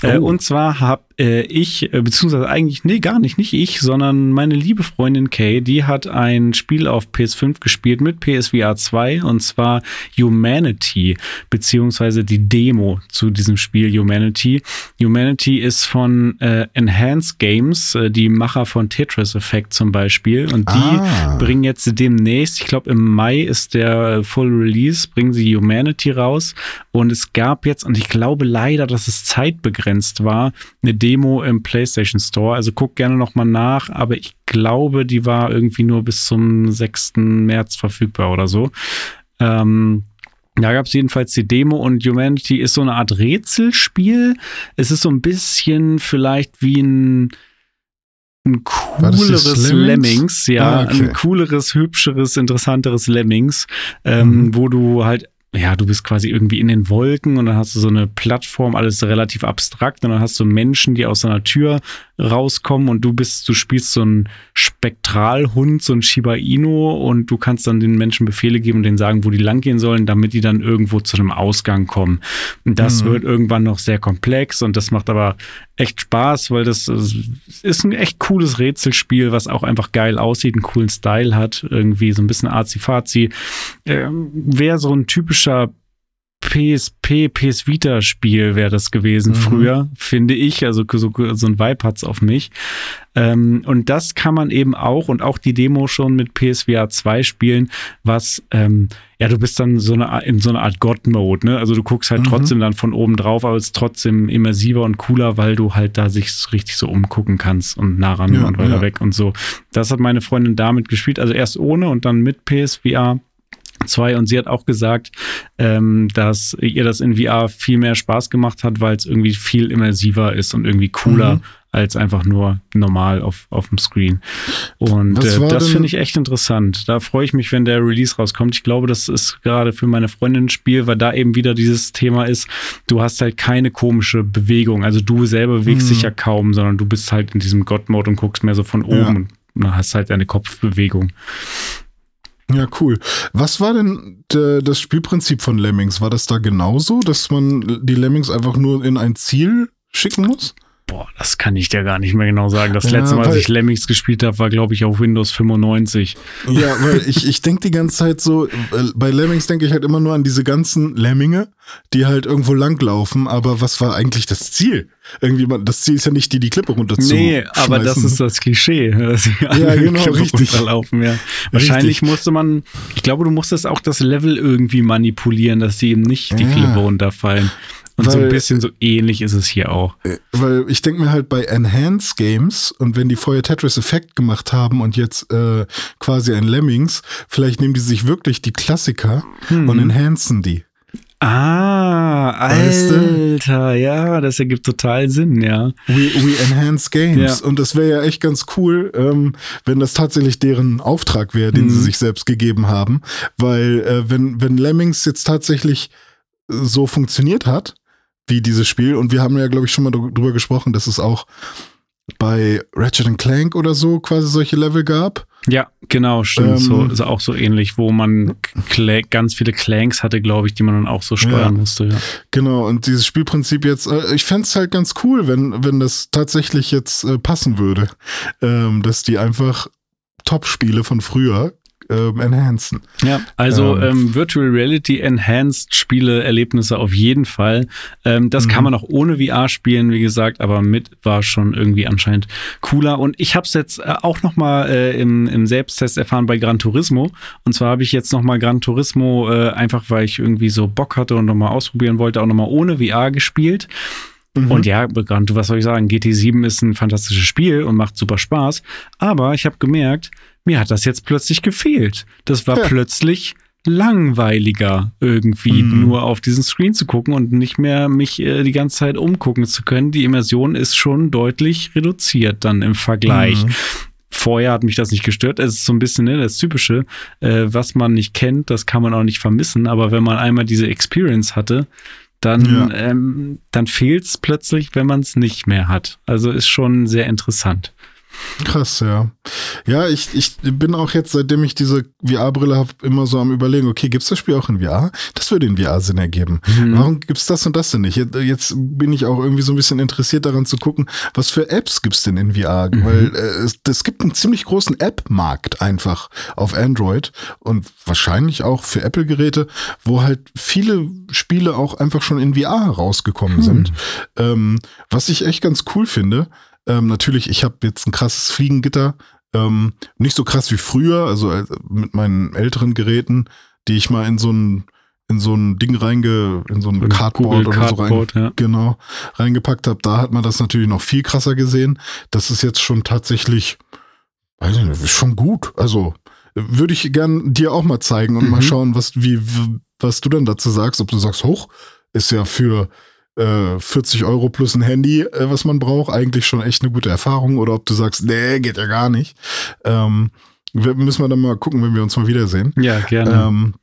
Äh, oh. Äh, und zwar habe äh, ich, äh, beziehungsweise eigentlich, nee, gar nicht, nicht ich, sondern meine liebe Freundin Kay, die hat ein Spiel auf PS5 gespielt mit PSVR 2 und zwar Humanity, beziehungsweise die Demo zu diesem Spiel Humanity. Humanity ist von äh, Enhanced Games, äh, die Macher von Tetris Effect zum Beispiel und die ah. bringen jetzt demnächst, ich glaube im Mai ist der Full Release, bringen sie Humanity raus und es gab jetzt, und ich glaube leider, dass es zeitbegrenzt war, eine Demo im PlayStation Store. Also guck gerne nochmal nach, aber ich glaube, die war irgendwie nur bis zum 6. März verfügbar oder so. Ähm, da gab es jedenfalls die Demo und Humanity ist so eine Art Rätselspiel. Es ist so ein bisschen vielleicht wie ein, ein cooleres Lemmings? Lemmings? ja, ah, okay. ein cooleres, hübscheres, interessanteres Lemmings, ähm, mhm. wo du halt ja, du bist quasi irgendwie in den Wolken und dann hast du so eine Plattform, alles relativ abstrakt und dann hast du Menschen, die aus einer Tür rauskommen und du bist, du spielst so einen Spektralhund, so ein Shiba Inu und du kannst dann den Menschen Befehle geben und denen sagen, wo die langgehen sollen, damit die dann irgendwo zu einem Ausgang kommen. Und das mhm. wird irgendwann noch sehr komplex und das macht aber echt Spaß, weil das ist ein echt cooles Rätselspiel, was auch einfach geil aussieht, einen coolen Style hat, irgendwie so ein bisschen arzi-fazi. Ähm, Wäre so ein typischer PSP, PS Vita Spiel wäre das gewesen mhm. früher, finde ich. Also so, so ein Vibe hat's auf mich. Ähm, und das kann man eben auch und auch die Demo schon mit PSVR 2 spielen, was, ähm, ja, du bist dann so eine, in so einer Art God-Mode, ne? Also du guckst halt mhm. trotzdem dann von oben drauf, aber es ist trotzdem immersiver und cooler, weil du halt da sich richtig so umgucken kannst und nah ran ja, und weiter ja. weg und so. Das hat meine Freundin damit gespielt, also erst ohne und dann mit PSVR. 2 und sie hat auch gesagt, ähm, dass ihr das in VR viel mehr Spaß gemacht hat, weil es irgendwie viel immersiver ist und irgendwie cooler mhm. als einfach nur normal auf, auf dem Screen. Und äh, das finde ich echt interessant. Da freue ich mich, wenn der Release rauskommt. Ich glaube, das ist gerade für meine Freundin ein Spiel, weil da eben wieder dieses Thema ist, du hast halt keine komische Bewegung. Also du selber bewegst mhm. dich ja kaum, sondern du bist halt in diesem God-Mode und guckst mehr so von oben ja. und hast halt eine Kopfbewegung. Ja, cool. Was war denn das Spielprinzip von Lemmings? War das da genauso, dass man die Lemmings einfach nur in ein Ziel schicken muss? Boah, das kann ich dir gar nicht mehr genau sagen. Das ja, letzte Mal, als ich Lemmings gespielt habe, war, glaube ich, auf Windows 95. Ja, weil ich, ich denke die ganze Zeit so, bei Lemmings denke ich halt immer nur an diese ganzen Lemminge, die halt irgendwo langlaufen. Aber was war eigentlich das Ziel? Irgendwie, das Ziel ist ja nicht, die die Klippe runterzuschmeißen. Nee, aber das ist das Klischee. Dass ja, genau, Klippe richtig. Runterlaufen, ja. Wahrscheinlich richtig. musste man, ich glaube, du musstest auch das Level irgendwie manipulieren, dass die eben nicht die ja. Klippe runterfallen. Und weil, so ein bisschen so ähnlich ist es hier auch. Äh, weil ich denke mir halt bei Enhanced Games und wenn die vorher Tetris Effect gemacht haben und jetzt äh, quasi ein Lemmings, vielleicht nehmen die sich wirklich die Klassiker hm. und enhancen die. Ah, Alter, ja, das ergibt total Sinn, ja. We, we enhance games. Ja. Und das wäre ja echt ganz cool, ähm, wenn das tatsächlich deren Auftrag wäre, den mhm. sie sich selbst gegeben haben. Weil, äh, wenn, wenn Lemmings jetzt tatsächlich so funktioniert hat, wie dieses Spiel. Und wir haben ja, glaube ich, schon mal drüber gesprochen, dass es auch bei Ratchet Clank oder so quasi solche Level gab. Ja, genau, stimmt. Ähm, so, ist auch so ähnlich, wo man ganz viele Clanks hatte, glaube ich, die man dann auch so steuern Ja. musste. Ja. Genau, und dieses Spielprinzip jetzt, äh, ich fänd's halt ganz cool, wenn, wenn das tatsächlich jetzt äh, passen würde. Ähm, dass die einfach Top-Spiele von früher ähm, enhancen. Ja, also Ähm. ähm, Virtual Reality Enhanced Spiele, Erlebnisse auf jeden Fall. Ähm, das Mhm. kann man auch ohne VR spielen, wie gesagt, aber mit war schon irgendwie anscheinend cooler. Und ich habe es jetzt äh, auch noch mal äh, im, im Selbsttest erfahren bei Gran Turismo. Und zwar habe ich jetzt noch mal Gran Turismo äh, einfach, weil ich irgendwie so Bock hatte und noch mal ausprobieren wollte, auch noch mal ohne VR gespielt. Mhm. Und ja, Gran, was soll ich sagen? GT7 ist ein fantastisches Spiel und macht super Spaß. Aber ich habe gemerkt, mir hat das jetzt plötzlich gefehlt. Das war Ja. plötzlich langweiliger, irgendwie Mhm. nur auf diesen Screen zu gucken und nicht mehr mich äh, die ganze Zeit umgucken zu können. Die Immersion ist schon deutlich reduziert dann im Vergleich. Mhm. Vorher hat mich das nicht gestört. Es ist so ein bisschen ne, das Typische, äh, was man nicht kennt, das kann man auch nicht vermissen. Aber wenn man einmal diese Experience hatte, dann, Ja. ähm, dann fehlt es plötzlich, wenn man es nicht mehr hat. Also ist schon sehr interessant. Krass, ja. Ja, ich, ich bin auch jetzt, seitdem ich diese VR-Brille habe, immer so am überlegen, okay, gibt's das Spiel auch in VR? Das würde in VR Sinn ergeben. Mhm. Warum gibt's das und das denn nicht? Jetzt, bin ich auch irgendwie so ein bisschen interessiert daran zu gucken, was für Apps gibt's denn in VR? Mhm. Weil äh, es, es gibt einen ziemlich großen App-Markt einfach auf Android und wahrscheinlich auch für Apple-Geräte, wo halt viele Spiele auch einfach schon in VR rausgekommen Hm. sind. Ähm, was ich echt ganz cool finde. Ähm, natürlich, ich habe jetzt ein krasses Fliegengitter. Ähm, nicht so krass wie früher, also äh, mit meinen älteren Geräten, die ich mal in so ein in so ein Ding reinge, in so ein Cardboard Google oder so rein, Cardboard, ja. genau, reingepackt habe. Da hat man das natürlich noch viel krasser gesehen. Das ist jetzt schon tatsächlich, weiß ich nicht, schon gut. Also würde ich gern dir auch mal zeigen und Mhm. mal schauen, was, wie, was du dann dazu sagst. Ob du sagst, hoch, ist ja für äh, 40 Euro plus ein Handy, äh, was man braucht, eigentlich schon echt eine gute Erfahrung. Oder ob du sagst, nee, geht ja gar nicht. Ähm, wir, müssen wir dann mal gucken, wenn wir uns mal wiedersehen. Ja, gerne. Ähm,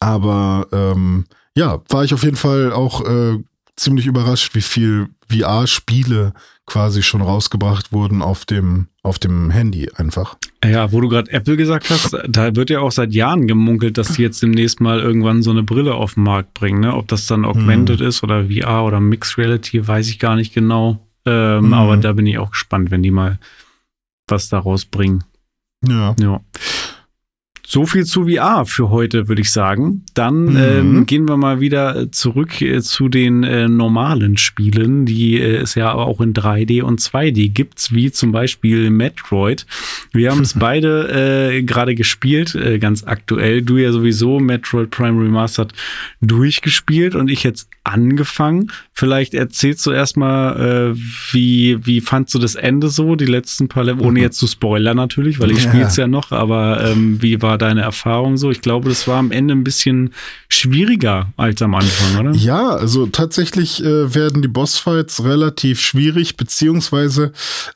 aber ähm, ja, war ich auf jeden Fall auch äh, ziemlich überrascht, wie viel VR-Spiele quasi schon rausgebracht wurden auf dem, auf dem Handy einfach. Ja, wo du gerade Apple gesagt hast, da wird ja auch seit Jahren gemunkelt, dass die jetzt demnächst mal irgendwann so eine Brille auf den Markt bringen. Ne? Ob das dann Augmented ist oder VR oder Mixed Reality, weiß ich gar nicht genau. Ähm, Mhm. Aber da bin ich auch gespannt, wenn die mal was da rausbringen. Ja. Ja. So viel zu VR für heute, würde ich sagen. Dann Mhm. ähm, gehen wir mal wieder zurück äh, zu den äh, normalen Spielen, die äh, es ja aber auch in 3D und 2D gibt, wie zum Beispiel Metroid. Wir haben es beide äh, gerade gespielt, äh, ganz aktuell. Du ja sowieso Metroid Prime Remastered durchgespielt und ich jetzt angefangen. Vielleicht erzählst du erstmal, äh, wie, wie fandst du das Ende so, die letzten paar Level, ohne jetzt zu spoilern natürlich, weil ich Ja. spiele es ja noch, aber ähm, wie war deine Erfahrung so? Ich glaube, das war am Ende ein bisschen schwieriger als am Anfang, oder? Ja, also tatsächlich äh, werden die Bossfights relativ schwierig, beziehungsweise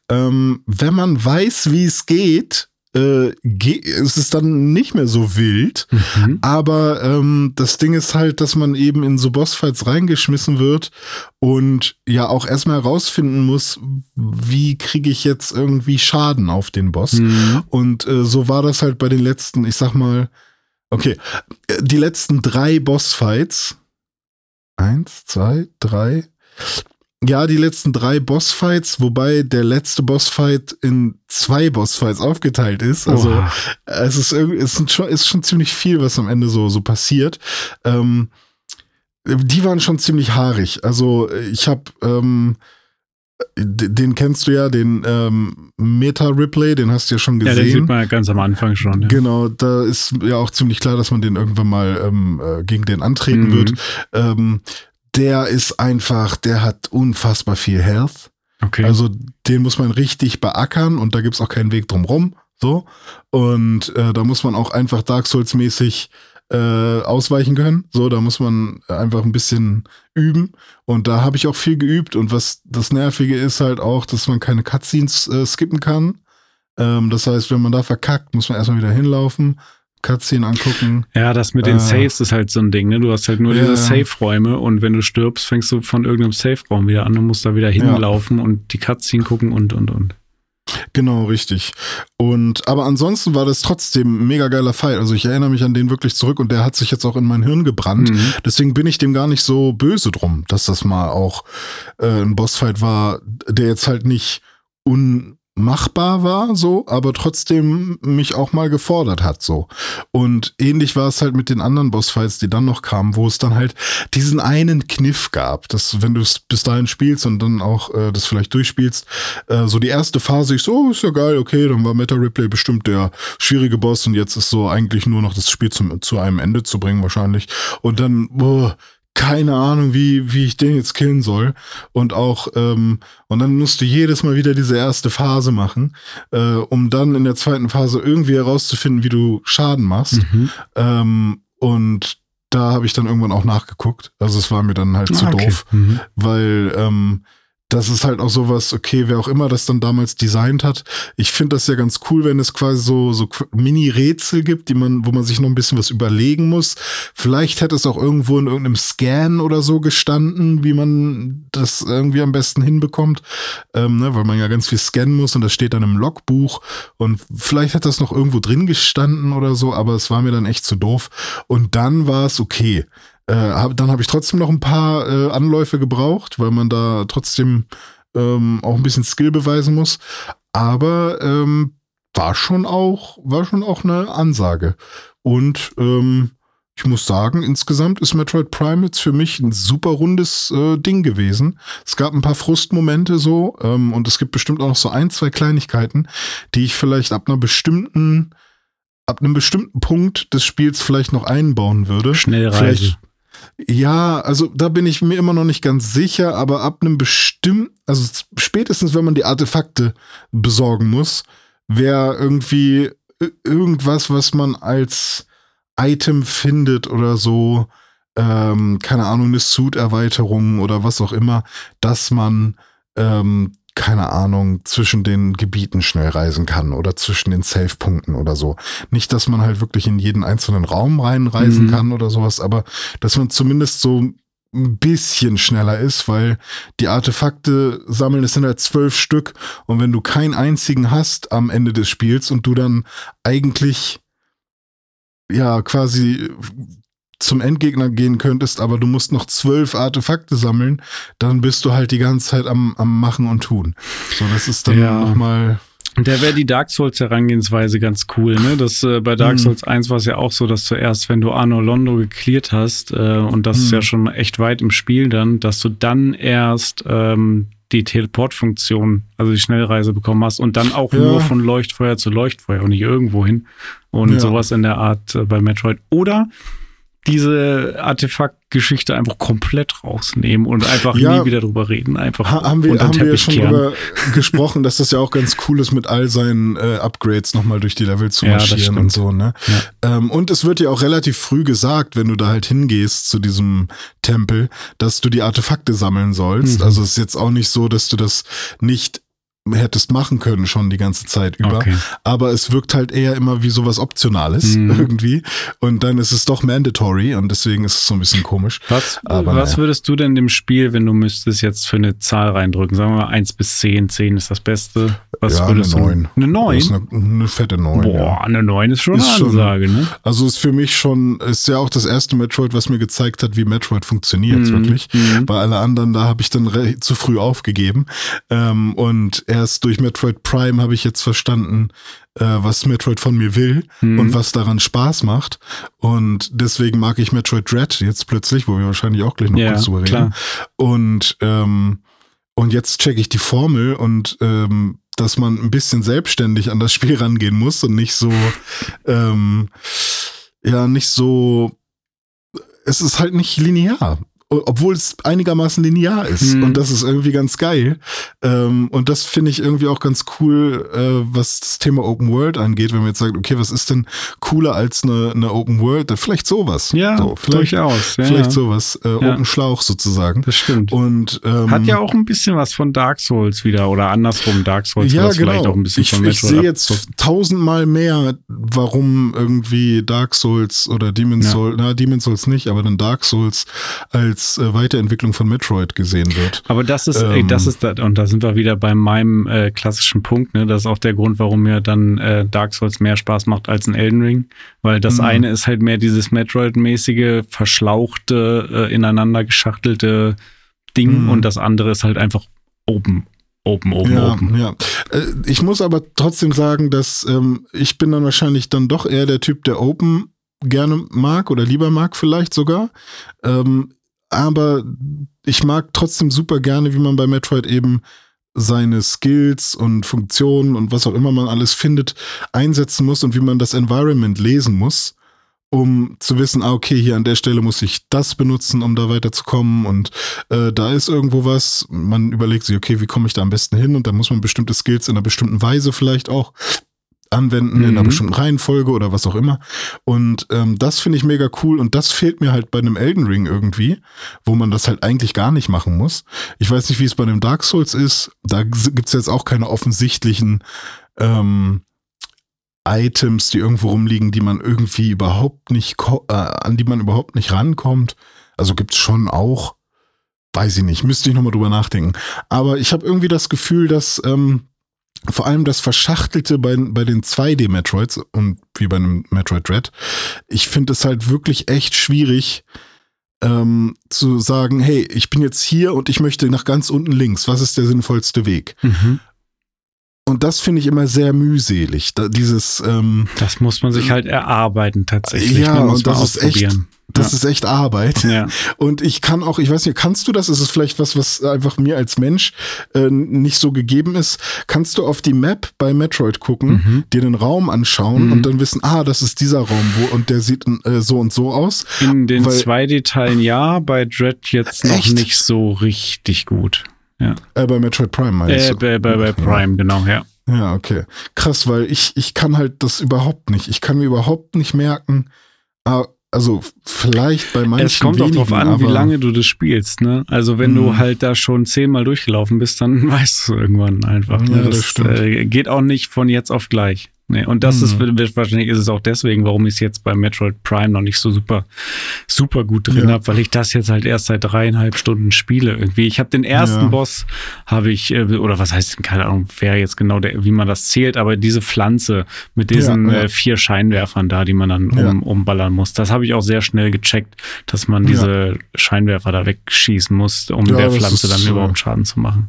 ähm, wenn man weiß, wie es geht, äh, ge ist es dann nicht mehr so wild. Mhm. Aber ähm, das Ding ist halt, dass man eben in so Bossfights reingeschmissen wird und ja auch erstmal herausfinden muss, wie kriege ich jetzt irgendwie Schaden auf den Boss. Mhm. Und äh, so war das halt bei den letzten, ich sag mal, okay, äh, die letzten drei Bossfights. Eins, zwei, drei. Ja, die letzten drei Bossfights, wobei der letzte Bossfight in zwei Bossfights aufgeteilt ist. Also Oha. es ist irgendwie, es sind schon, ist schon ziemlich viel, was am Ende so, so passiert. Ähm, die waren schon ziemlich haarig. Also ich habe, ähm, den kennst du ja, den ähm, Meta-Replay, den hast du ja schon ja, den sieht gesehen. man ja ganz am Anfang schon. Ja. Genau, da ist ja auch ziemlich klar, dass man den irgendwann mal ähm, äh, gegen den antreten Mhm. wird. Ähm, der ist einfach, der hat unfassbar viel Health. Okay. Also den muss man richtig beackern und da gibt's auch keinen Weg drum rum. So. Und äh, da muss man auch einfach Dark Souls-mäßig äh, ausweichen können. So, da muss man einfach ein bisschen üben. Und da habe ich auch viel geübt. Und was das Nervige ist halt auch, dass man keine Cutscenes äh, skippen kann. Ähm, das heißt, wenn man da verkackt, muss man erstmal wieder hinlaufen, Cutscene angucken. Ja, das mit den Äh. Saves ist halt so ein Ding, ne? Du hast halt nur Ja. diese Safe-Räume und wenn du stirbst, fängst du von irgendeinem Safe-Raum wieder an und musst da wieder hinlaufen und die Cutscene gucken und und und. Genau, richtig. Und aber ansonsten war das trotzdem ein mega geiler Fight. Also ich erinnere mich an den wirklich zurück und der hat sich jetzt auch in mein Hirn gebrannt. Mhm. Deswegen bin ich dem gar nicht so böse drum, dass das mal auch äh, ein Bossfight war, der jetzt halt nicht unmachbar war, so, aber trotzdem mich auch mal gefordert hat, so. Und ähnlich war es halt mit den anderen Bossfights, die dann noch kamen, wo es dann halt diesen einen Kniff gab, dass wenn du es bis dahin spielst und dann auch äh, das vielleicht durchspielst, äh, so die erste Phase, ich so, oh, ist ja geil, okay, dann war Meta Replay bestimmt der schwierige Boss und jetzt ist so eigentlich nur noch das Spiel zum, zu einem Ende zu bringen wahrscheinlich. Und dann, boah, keine Ahnung, wie, wie ich den jetzt killen soll. Und auch, ähm, und dann musst du jedes Mal wieder diese erste Phase machen, äh, um dann in der zweiten Phase irgendwie herauszufinden, wie du Schaden machst. Mhm. Ähm, und da habe ich dann irgendwann auch nachgeguckt. Also es war mir dann halt zu Ah, okay. doof Mhm. weil ähm, das ist halt auch sowas, okay, wer auch immer das dann damals designt hat. Ich finde das ja ganz cool, wenn es quasi so, so Mini-Rätsel gibt, die man, wo man sich noch ein bisschen was überlegen muss. Vielleicht hätte es auch irgendwo in irgendeinem Scan oder so gestanden, wie man das irgendwie am besten hinbekommt, ähm, ne, weil man ja ganz viel scannen muss und das steht dann im Logbuch und vielleicht hat das noch irgendwo drin gestanden oder so, aber es war mir dann echt zu doof. Und dann war es okay. Äh, hab, dann habe ich trotzdem noch ein paar äh, Anläufe gebraucht, weil man da trotzdem ähm, auch ein bisschen Skill beweisen muss. Aber ähm, war schon auch, war schon auch eine Ansage. Und ähm, ich muss sagen, insgesamt ist Metroid Prime jetzt für mich ein super rundes äh, Ding gewesen. Es gab ein paar Frustmomente so ähm, und es gibt bestimmt auch noch so ein, zwei Kleinigkeiten, die ich vielleicht ab einer bestimmten, ab einem bestimmten Punkt des Spiels vielleicht noch einbauen würde. Schnellreise. Vielleicht- ja, also da bin ich mir immer noch nicht ganz sicher, aber ab einem bestimmten, also spätestens wenn man die Artefakte besorgen muss, wäre irgendwie irgendwas, was man als Item findet oder so, ähm, keine Ahnung, eine Suit-Erweiterung oder was auch immer, dass man, ähm, keine Ahnung, zwischen den Gebieten schnell reisen kann oder zwischen den Safe-Punkten oder so. Nicht, dass man halt wirklich in jeden einzelnen Raum reinreisen Mhm. kann oder sowas, aber dass man zumindest so ein bisschen schneller ist, weil die Artefakte sammeln, es sind halt zwölf Stück und wenn du keinen einzigen hast am Ende des Spiels und du dann eigentlich ja quasi zum Endgegner gehen könntest, aber du musst noch zwölf Artefakte sammeln, dann bist du halt die ganze Zeit am, am Machen und Tun. So, das ist dann Ja. nochmal. Da wäre die Dark Souls Herangehensweise ganz cool, ne? Das äh, bei Dark Mhm. Souls 1 war es ja auch so, dass zuerst, wenn du Arno Londo geklärt hast, äh, und das ist Mhm. ja schon echt weit im Spiel dann, dass du dann erst ähm, die Teleportfunktion, also die Schnellreise bekommen hast und dann auch Ja. nur von Leuchtfeuer zu Leuchtfeuer und nicht irgendwo hin. Und Ja. sowas in der Art äh, bei Metroid. Oder diese Artefaktgeschichte einfach komplett rausnehmen und einfach Ja. nie wieder drüber reden. Einfach Ha haben wir, haben wir ja schon kehren. drüber gesprochen, dass das ja auch ganz cool ist, mit all seinen äh, Upgrades nochmal durch die Level zu Ja, marschieren stimmt. und so, ne? Ja. Ähm, und es wird ja auch relativ früh gesagt, wenn du da halt hingehst zu diesem Tempel, dass du die Artefakte sammeln sollst. Mhm. Also es ist jetzt auch nicht so, dass du das nicht hättest machen können schon die ganze Zeit über. Okay. Aber es wirkt halt eher immer wie sowas Optionales Mhm. irgendwie. Und dann ist es doch mandatory und deswegen ist es so ein bisschen komisch. Was, Aber was naja. würdest du denn dem Spiel, wenn du müsstest, jetzt für eine Zahl reindrücken? Sagen wir mal 1 bis 10. 10 ist das Beste. Was ja, würdest eine du? 9. Eine 9? Das ist eine, eine fette 9. Boah, Ja. eine 9 ist schon Ist eine schon- Ansage, ne? Also ist für mich schon, ist ja auch das erste Metroid, was mir gezeigt hat, wie Metroid funktioniert, Mhm, wirklich. mhm. Bei alle anderen, da habe ich dann zu früh aufgegeben. Ähm, und erst durch Metroid Prime habe ich jetzt verstanden, äh, was Metroid von mir will Mhm. und was daran Spaß macht. Und deswegen mag ich Metroid Dread jetzt plötzlich, wo wir wahrscheinlich auch gleich noch Ja, kurz drüber reden. klar. Und, ähm, und jetzt checke ich die Formel und ähm, dass man ein bisschen selbstständig an das Spiel rangehen muss und nicht so, ähm, ja, nicht so, es ist halt nicht linear. Obwohl es einigermaßen linear ist. Mhm. Und das ist irgendwie ganz geil. Ähm, und das finde ich irgendwie auch ganz cool, äh, was das Thema Open World angeht, wenn man jetzt sagt, okay, was ist denn cooler als eine, eine Open World? Vielleicht sowas. Ja, so, vielleicht, durchaus. Ja, vielleicht ja. sowas. Äh, Ja. Open Schlauch sozusagen. Das stimmt. Und ähm, Hat ja auch ein bisschen was von Dark Souls wieder oder andersrum Dark Souls ja, was vielleicht genau. auch ein bisschen ich von ich Metroid sehe jetzt tausendmal mehr, warum irgendwie Dark Souls oder Demon's Ja. Souls, na, Demon's Souls nicht, aber dann Dark Souls als äh, Weiterentwicklung von Metroid gesehen wird. Aber das ist, ey, Ähm, das ist, da, und da sind wir wieder bei meinem äh, klassischen Punkt, ne? Das ist auch der Grund, warum mir dann äh, Dark Souls mehr Spaß macht als ein Elden Ring. Weil das Mhm. eine ist halt mehr dieses Metroid-mäßige, verschlauchte, äh, ineinander geschachtelte Ding Mhm. und das andere ist halt einfach open. Open, open, ja, open. ja. Äh, Ich muss aber trotzdem sagen, dass ähm, ich bin dann wahrscheinlich dann doch eher der Typ, der Open gerne mag oder lieber mag vielleicht sogar. Ähm, aber ich mag trotzdem super gerne, wie man bei Metroid eben seine Skills und Funktionen und was auch immer man alles findet, einsetzen muss und wie man das Environment lesen muss, um zu wissen, ah, okay, hier an der Stelle muss ich das benutzen, um da weiterzukommen und äh, da ist irgendwo was. Man überlegt sich, okay, wie komme ich da am besten hin und dann muss man bestimmte Skills in einer bestimmten Weise vielleicht auch anwenden, in einer Mhm. bestimmten Reihenfolge oder was auch immer. Und ähm, das finde ich mega cool und das fehlt mir halt bei einem Elden Ring irgendwie, wo man das halt eigentlich gar nicht machen muss. Ich weiß nicht, wie es bei einem Dark Souls ist. Da gibt's jetzt auch keine offensichtlichen ähm, Items, die irgendwo rumliegen, die man irgendwie überhaupt nicht, äh, an die man überhaupt nicht rankommt. Also gibt's schon auch, weiß ich nicht, müsste ich nochmal drüber nachdenken. Aber ich habe irgendwie das Gefühl, dass ähm, vor allem das Verschachtelte bei, bei den 2D-Metroids und wie bei einem Metroid Dread, ich finde es halt wirklich echt schwierig, ähm, zu sagen, hey, ich bin jetzt hier und ich möchte nach ganz unten links. Was ist der sinnvollste Weg? Mhm. Und das finde ich immer sehr mühselig. Da, dieses, ähm, Das muss man sich halt erarbeiten tatsächlich. Ja, ne? und das ist echt- das Ja. ist echt Arbeit. Ja. Und ich kann auch, ich weiß nicht, kannst du das? Ist es vielleicht was, was einfach mir als Mensch äh, nicht so gegeben ist? Kannst du auf die Map bei Metroid gucken, Mhm. dir den Raum anschauen Mhm. und dann wissen, ah, das ist dieser Raum, wo und der sieht äh, so und so aus. In den Weil- 2D-Teilen ja, bei Dread jetzt noch Echt? nicht so richtig gut. Ja. Äh, bei Metroid Prime meinst Äh, du? bei, bei, bei Prime, genau, ja. Ja, okay. Krass, weil ich, ich kann halt das überhaupt nicht. Ich kann mir überhaupt nicht merken, ah, also vielleicht bei manchen Es kommt auch wenigen, drauf an, wie lange du das spielst, ne? Also wenn du Mhm. halt da schon zehnmal durchgelaufen bist, dann weißt du irgendwann einfach. Ja, ne? das stimmt. Äh, geht auch nicht von jetzt auf gleich. Nee, und das Mhm. ist wird- wahrscheinlich ist es auch deswegen, warum ich es jetzt bei Metroid Prime noch nicht so super, super gut drin Ja. habe, weil ich das jetzt halt erst seit dreieinhalb Stunden spiele. Irgendwie. Ich habe den ersten Ja. Boss, habe ich, äh, oder was heißt, keine Ahnung, wer jetzt genau der, wie man das zählt, aber diese Pflanze mit diesen Ja. Äh, vier Scheinwerfern da, die man dann um, umballern muss, das habe ich auch sehr schnell gecheckt, dass man diese Scheinwerfer da wegschießen muss, um der Pflanze dann äh, überhaupt Schaden zu machen.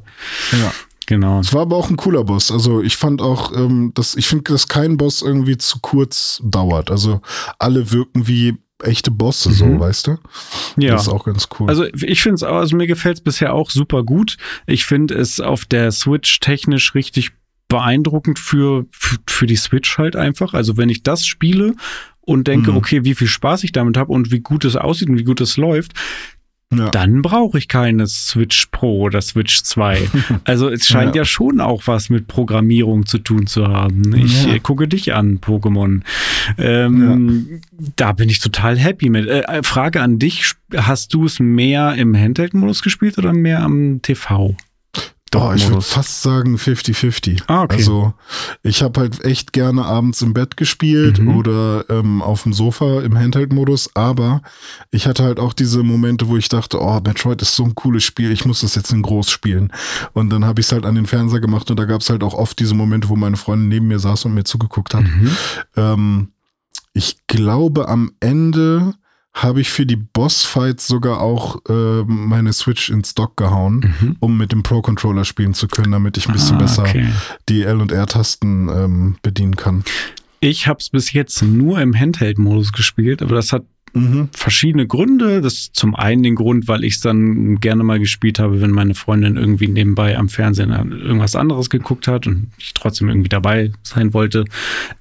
Ja. Genau. Es war aber auch ein cooler Boss. Also ich fand auch, ähm, dass ich finde, dass kein Boss irgendwie zu kurz dauert. Also alle wirken wie echte Bosse, so, Mhm. weißt du? Ja. Das ist auch ganz cool. Also ich finde es, also mir gefällt es bisher auch super gut. Ich finde es auf der Switch technisch richtig beeindruckend für, für, für die Switch halt einfach. Also wenn ich das spiele und denke, Mhm. okay, wie viel Spaß ich damit habe und wie gut es aussieht und wie gut es läuft, ja. dann brauche ich keine Switch Pro oder Switch 2. Also es scheint ja. Ja. schon auch was mit Programmierung zu tun zu haben. Ich Ja. äh, gucke dich an, Pokémon. Ähm, Da bin ich total happy mit. Äh, äh, Frage an dich, hast du es mehr im Handheld-Modus gespielt oder mehr am TV? Oh, ich würde fast sagen 50-50. Ah, okay. Also ich habe halt echt gerne abends im Bett gespielt Mhm. oder ähm, auf dem Sofa im Handheld-Modus, aber ich hatte halt auch diese Momente, wo ich dachte, oh, Metroid ist so ein cooles Spiel, ich muss das jetzt in groß spielen. Und dann habe ich es halt an den Fernseher gemacht und da gab es halt auch oft diese Momente, wo meine Freundin neben mir saß und mir zugeguckt hat. Mhm. Ähm, ich glaube, am Ende habe ich für die Bossfights sogar auch ähm, meine Switch in Stock gehauen, Mhm. um mit dem Pro-Controller spielen zu können, damit ich ein bisschen Ah, besser okay. die L- und R-Tasten ähm, bedienen kann. Ich habe es bis jetzt nur im Handheld-Modus gespielt, aber das hat Mhm. verschiedene Gründe. Das ist zum einen den Grund, weil ich es dann gerne mal gespielt habe, wenn meine Freundin irgendwie nebenbei am Fernsehen irgendwas anderes geguckt hat und ich trotzdem irgendwie dabei sein wollte.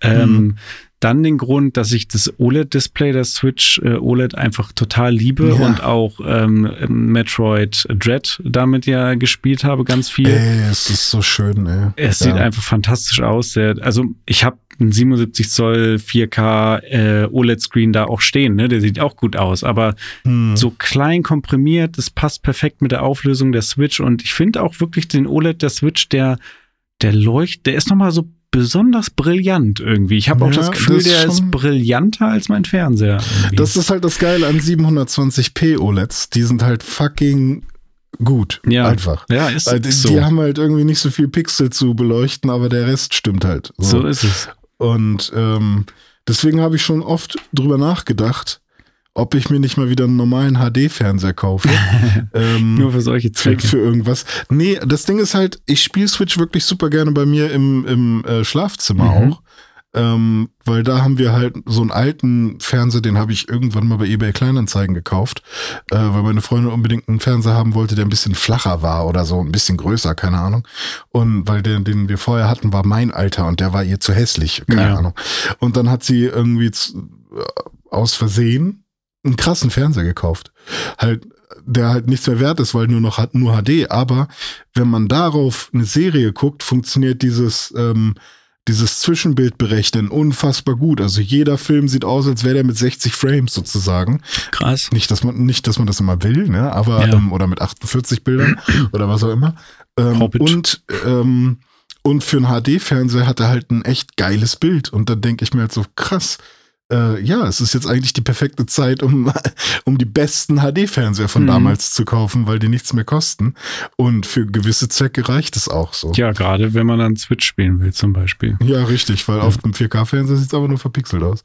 Ähm, Dann den Grund, dass ich das OLED-Display der Switch äh, OLED einfach total liebe Ja. und auch ähm, Metroid Dread damit ja gespielt habe, ganz viel. Ey, es ist so schön, ey. Es Ja. sieht einfach fantastisch aus. Der, also ich habe einen 77 Zoll 4K äh, OLED-Screen da auch stehen, ne? Der sieht auch gut aus, aber Hm. so klein komprimiert, das passt perfekt mit der Auflösung der Switch und ich finde auch wirklich den OLED der Switch, der, der leuchtet, der ist nochmal so besonders brillant irgendwie. Ich habe auch Ja, das Gefühl, das der schon- ist brillanter als mein Fernseher. irgendwie. Das ist halt das Geile an 720p OLEDs. Die sind halt fucking gut. ja, Einfach. Ja, ist, Weil die, ist so. die haben halt irgendwie nicht so viel Pixel zu beleuchten, aber der Rest stimmt halt. so ist es. Und ähm, deswegen habe ich schon oft drüber nachgedacht, ob ich mir nicht mal wieder einen normalen HD-Fernseher kaufe. ähm, Nur für solche Zwecke. für irgendwas. Nee, das Ding ist halt, ich spiele Switch wirklich super gerne bei mir im, im äh, Schlafzimmer Mhm. auch. Ähm, weil da haben wir halt so einen alten Fernseher, den habe ich irgendwann mal bei eBay Kleinanzeigen gekauft, äh, weil meine Freundin unbedingt einen Fernseher haben wollte, der ein bisschen flacher war oder so, ein bisschen größer, keine Ahnung. Und weil der, den wir vorher hatten, war mein Alter und der war ihr zu hässlich, keine Ja. Ahnung. Und dann hat sie irgendwie zu, äh, aus Versehen einen krassen Fernseher gekauft. Halt, der halt nichts mehr wert ist, weil nur noch hat nur HD. Aber wenn man darauf eine Serie guckt, funktioniert dieses, ähm, dieses Zwischenbild berechnen unfassbar gut. Also jeder Film sieht aus, als wäre der mit 60 Frames sozusagen. Krass. Nicht, dass man, nicht, dass man das immer will, ne? Aber, Ja. ähm, oder mit 48 Bildern oder was auch immer. Ähm, und, ähm, und für einen HD-Fernseher hat er halt ein echt geiles Bild. Und dann denke ich mir halt so, krass, äh, ja, es ist jetzt eigentlich die perfekte Zeit, um, um die besten HD-Fernseher von Mhm. damals zu kaufen, weil die nichts mehr kosten. Und für gewisse Zwecke reicht es auch so. Ja, gerade wenn man dann Switch spielen will zum Beispiel. Ja, richtig, weil auf dem 4K-Fernseher sieht es aber nur verpixelt aus.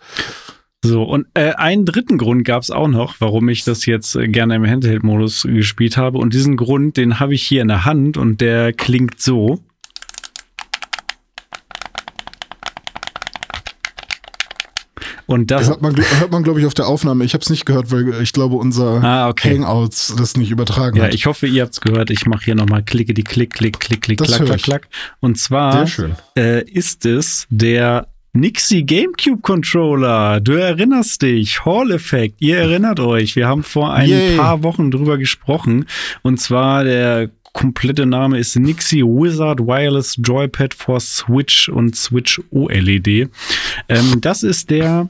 So, und äh, einen dritten Grund gab es auch noch, warum ich das jetzt äh, gerne im Handheld-Modus gespielt habe. Und diesen Grund, den habe ich hier in der Hand und der klingt so. Und das. Hört man, hört man glaube ich, auf der Aufnahme. Ich habe es nicht gehört, weil ich glaube, unser Ah, okay. Hangouts das nicht übertragen Ja, hat. ich hoffe, ihr habt's gehört. Ich mache hier nochmal klicke die Klick, Klick, Klick, Klick, Das Klack, Klack. Klack. Und zwar äh, ist es der Nixie GameCube Controller. Du erinnerst dich, Hall Effect. Ihr erinnert euch. Wir haben vor ein Yay. paar Wochen drüber gesprochen. Und zwar der komplette Name ist Nixie Wizard Wireless Joypad for Switch und Switch OLED. Ähm, das ist der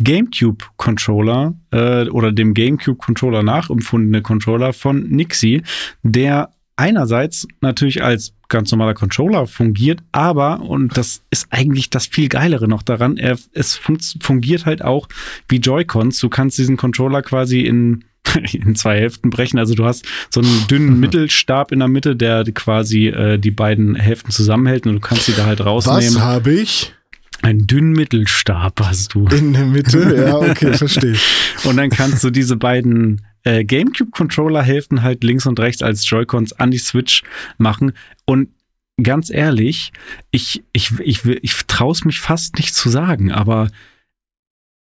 GameCube Controller äh, oder dem GameCube Controller nachempfundene Controller von Nixie, der einerseits natürlich als ganz normaler Controller fungiert, aber, und das ist eigentlich das viel geilere noch daran, er, es fun fungiert halt auch wie Joy-Cons. Du kannst diesen Controller quasi in in zwei Hälften brechen. Also du hast so einen dünnen Mittelstab in der Mitte, der quasi äh, die beiden Hälften zusammenhält und du kannst sie da halt Was rausnehmen. habe ich? Einen dünnen Mittelstab hast du. In der Mitte? Ja, okay, verstehe. Und dann kannst du diese beiden äh, GameCube-Controller-Hälften halt links und rechts als Joy-Cons an die Switch machen. Und ganz ehrlich, ich, ich, ich, will- ich traue es mich fast nicht zu sagen, aber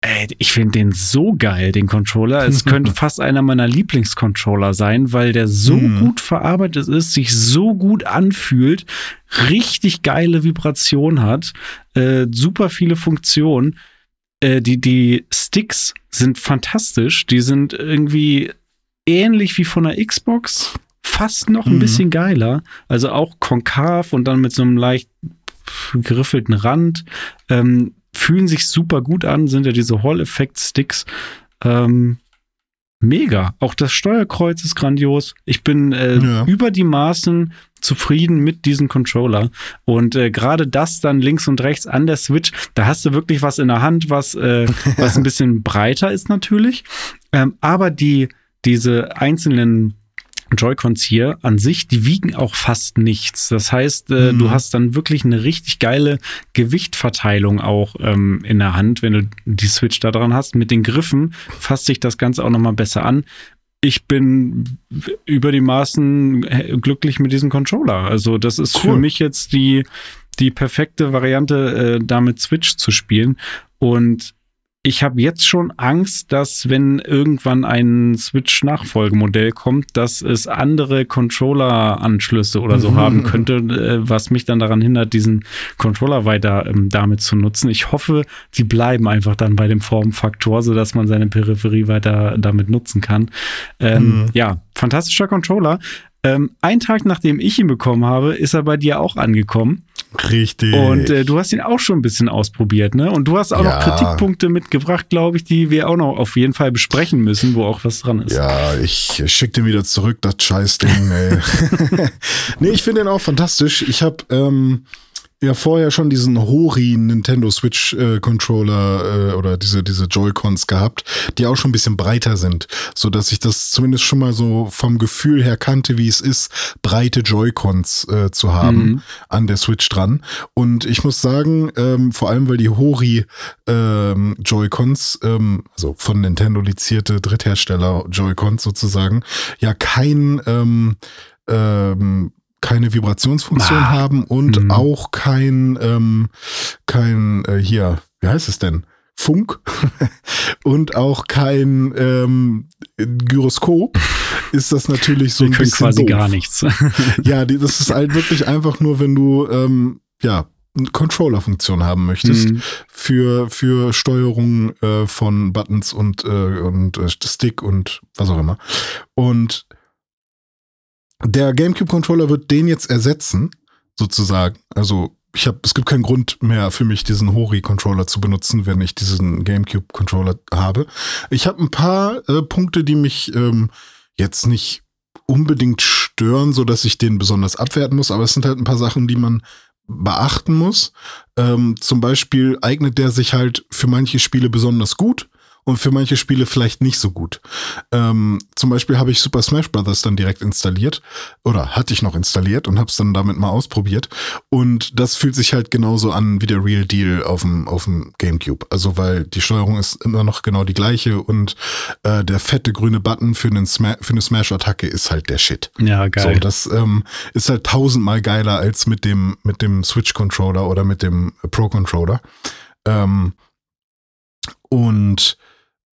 ey, ich finde den so geil, den Controller. Es könnte fast einer meiner Lieblingscontroller sein, weil der so Mhm. gut verarbeitet ist, sich so gut anfühlt, richtig geile Vibration hat, äh, super viele Funktionen. Äh, die, die Sticks sind fantastisch. Die sind irgendwie ähnlich wie von der Xbox, fast noch ein Mhm. bisschen geiler. Also auch konkav und dann mit so einem leicht geriffelten Rand. Ähm, fühlen sich super gut an, sind ja diese Hall-Effekt-Sticks. Ähm, mega. Auch das Steuerkreuz ist grandios. Ich bin äh, Ja. über die Maßen zufrieden mit diesem Controller. Und äh, gerade das dann links und rechts an der Switch, da hast du wirklich was in der Hand, was, äh, was ein bisschen breiter ist natürlich. Ähm, aber die, diese einzelnen Joy-Cons hier an sich, die wiegen auch fast nichts. Das heißt, äh, Mhm. du hast dann wirklich eine richtig geile Gewichtverteilung auch ähm, in der Hand, wenn du die Switch da dran hast. Mit den Griffen fasst sich das Ganze auch nochmal besser an. Ich bin über die Maßen äh, glücklich mit diesem Controller. Also das ist für Cool. mich jetzt die, die perfekte Variante, äh, damit Switch zu spielen. Und ich habe jetzt schon Angst, dass wenn irgendwann ein Switch-Nachfolgemodell kommt, dass es andere Controller-Anschlüsse oder so mhm. haben könnte, äh, was mich dann daran hindert, diesen Controller weiter ähm, damit zu nutzen. Ich hoffe, die bleiben einfach dann bei dem Formfaktor, sodass man seine Peripherie weiter damit nutzen kann. Ähm, mhm. Ja, fantastischer Controller. Ähm, ein Tag nachdem ich ihn bekommen habe, ist er bei dir auch angekommen. Richtig. Und äh, du hast ihn auch schon ein bisschen ausprobiert, ne? Und du hast auch ja. noch Kritikpunkte mitgebracht, glaube ich, die wir auch noch auf jeden Fall besprechen müssen, wo auch was dran ist. Ja, ich schick den wieder zurück, das Scheißding, ey. nee, ich finde den auch fantastisch. Ich habe ähm, ja vorher schon diesen Hori Nintendo Switch äh, Controller äh, oder diese diese Joy-Cons gehabt, die auch schon ein bisschen breiter sind, so dass ich das zumindest schon mal so vom Gefühl her kannte, wie es ist, breite Joy-Cons äh, zu haben mhm. an der Switch dran. Und ich muss sagen, ähm, vor allem weil die Hori ähm, Joy-Cons, ähm, also von Nintendo lizierte Dritthersteller Joy-Cons sozusagen, ja kein ähm, ähm, keine Vibrationsfunktion ah. haben und mhm. auch kein, ähm, kein, äh, hier, wie heißt es denn? Funk und auch kein ähm, Gyroskop, ist das natürlich so ein bisschen quasi doof. gar nichts. ja, die, das ist halt wirklich einfach nur, wenn du ähm, ja eine Controller-Funktion haben möchtest mhm. für für Steuerung äh, von Buttons und äh, und äh, Stick und was auch immer. Und der GameCube-Controller wird den jetzt ersetzen, sozusagen. Also ich habe, es gibt keinen Grund mehr für mich, diesen Hori-Controller zu benutzen, wenn ich diesen GameCube-Controller habe. Ich habe ein paar äh, Punkte, die mich ähm, jetzt nicht unbedingt stören, so dass ich den besonders abwerten muss, aber es sind halt ein paar Sachen, die man beachten muss. Ähm, zum Beispiel eignet der sich halt für manche Spiele besonders gut und für manche Spiele vielleicht nicht so gut. Ähm, zum Beispiel habe ich Super Smash Bros. dann direkt installiert oder hatte ich noch installiert und habe es dann damit mal ausprobiert. Und das fühlt sich halt genauso an wie der Real Deal auf dem, auf dem GameCube. Also weil die Steuerung ist immer noch genau die gleiche und äh, der fette grüne Button für, einen Sma für eine Smash-Attacke ist halt der Shit. Ja, geil. So, das ähm, ist halt tausendmal geiler als mit dem, mit dem Switch-Controller oder mit dem Pro-Controller. Ähm, und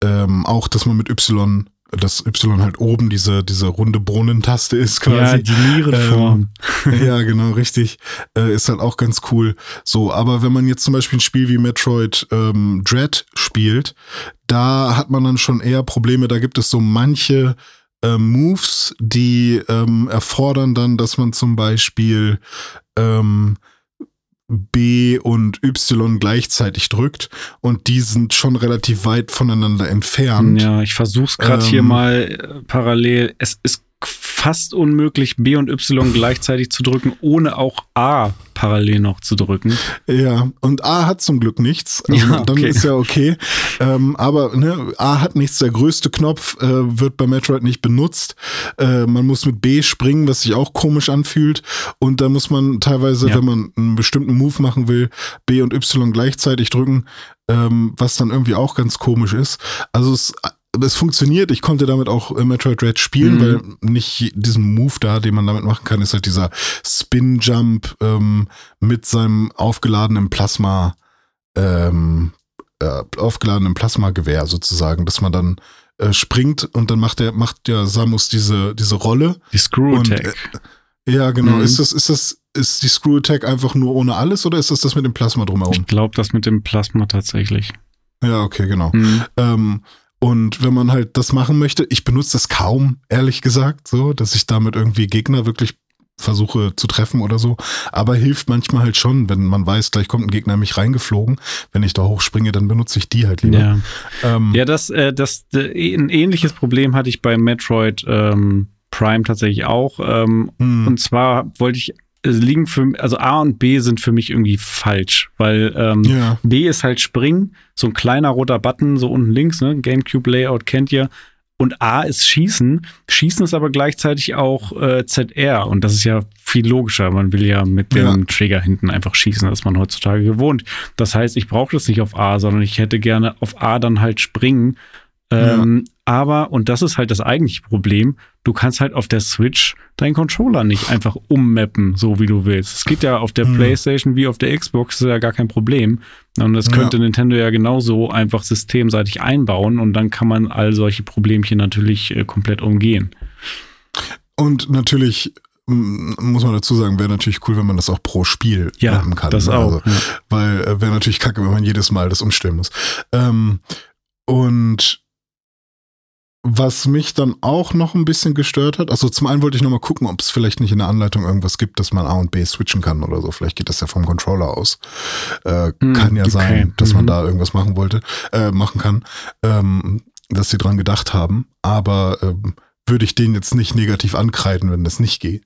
ähm, auch, dass man mit Y dass Y halt oben diese, diese runde Brunnentaste ist quasi. Ja, die Nierenform. Ähm, ja, genau, richtig. Äh, ist halt auch ganz cool. So, aber wenn man jetzt zum Beispiel ein Spiel wie Metroid ähm, Dread spielt, da hat man dann schon eher Probleme. Da gibt es so manche äh, Moves, die ähm, erfordern dann, dass man zum Beispiel ähm, B und Y gleichzeitig drückt und die sind schon relativ weit voneinander entfernt. Ja, ich versuch's gerade ähm, hier mal äh, parallel. Es ist fast unmöglich, B und Y gleichzeitig zu drücken, ohne auch A parallel noch zu drücken. Ja, und A hat zum Glück nichts. Also ja, okay. Dann ist ja okay. Ähm, aber ne, A hat nichts. Der größte Knopf äh, wird bei Metroid nicht benutzt. Äh, man muss mit B springen, was sich auch komisch anfühlt. Und da muss man teilweise, ja. wenn man einen bestimmten Move machen will, B und Y gleichzeitig drücken, ähm, was dann irgendwie auch ganz komisch ist. Also es es funktioniert. Ich konnte damit auch Metroid Red spielen, mhm. weil nicht diesen Move da, den man damit machen kann, ist halt dieser Spin Jump ähm, mit seinem aufgeladenen Plasma, ähm, äh, aufgeladenen Plasmagewehr sozusagen, dass man dann äh, springt und dann macht der macht ja Samus diese diese Rolle. Die Screw Attack. Äh, ja, genau. Mhm. Ist das ist das ist die Screw Attack einfach nur ohne alles oder ist das das mit dem Plasma drumherum? Ich glaube, das mit dem Plasma tatsächlich. Ja, okay, genau. Mhm. Ähm, und wenn man halt das machen möchte, ich benutze das kaum, ehrlich gesagt, so, dass ich damit irgendwie Gegner wirklich versuche zu treffen oder so. Aber hilft manchmal halt schon, wenn man weiß, gleich kommt ein Gegner mich reingeflogen. Wenn ich da hochspringe, dann benutze ich die halt lieber. Ja, ähm, ja das, äh, das, äh, ein ähnliches Problem hatte ich bei Metroid ähm, Prime tatsächlich auch. Ähm, hm. Und zwar wollte ich liegen für also A und B sind für mich irgendwie falsch, weil ähm, ja. B ist halt Springen, so ein kleiner roter Button, so unten links, ne? GameCube Layout kennt ihr. Und A ist Schießen. Schießen ist aber gleichzeitig auch äh, ZR. Und das ist ja viel logischer. Man will ja mit dem ja. Trigger hinten einfach schießen, das ist man heutzutage gewohnt. Das heißt, ich brauche das nicht auf A, sondern ich hätte gerne auf A dann halt springen Ähm, Aber, und das ist halt das eigentliche Problem, du kannst halt auf der Switch deinen Controller nicht einfach ummappen, so wie du willst. Es geht ja auf der Mhm. PlayStation wie auf der Xbox, ist ja gar kein Problem. Und das Ja. könnte Nintendo ja genauso einfach systemseitig einbauen und dann kann man all solche Problemchen natürlich äh, komplett umgehen. Und natürlich muss man dazu sagen, wäre natürlich cool, wenn man das auch pro Spiel Ja, machen kann. das ne? auch. Also, weil äh, wäre natürlich kacke, wenn man jedes Mal das umstellen muss. Ähm, und was mich dann auch noch ein bisschen gestört hat, also zum einen wollte ich noch mal gucken, ob es vielleicht nicht in der Anleitung irgendwas gibt, dass man A und B switchen kann oder so. Vielleicht geht das ja vom Controller aus. Äh, Hm, kann ja okay. sein, dass man Mhm. da irgendwas machen wollte, äh, machen kann, ähm, dass sie dran gedacht haben. Aber ähm, würde ich den jetzt nicht negativ ankreiden, wenn das nicht geht.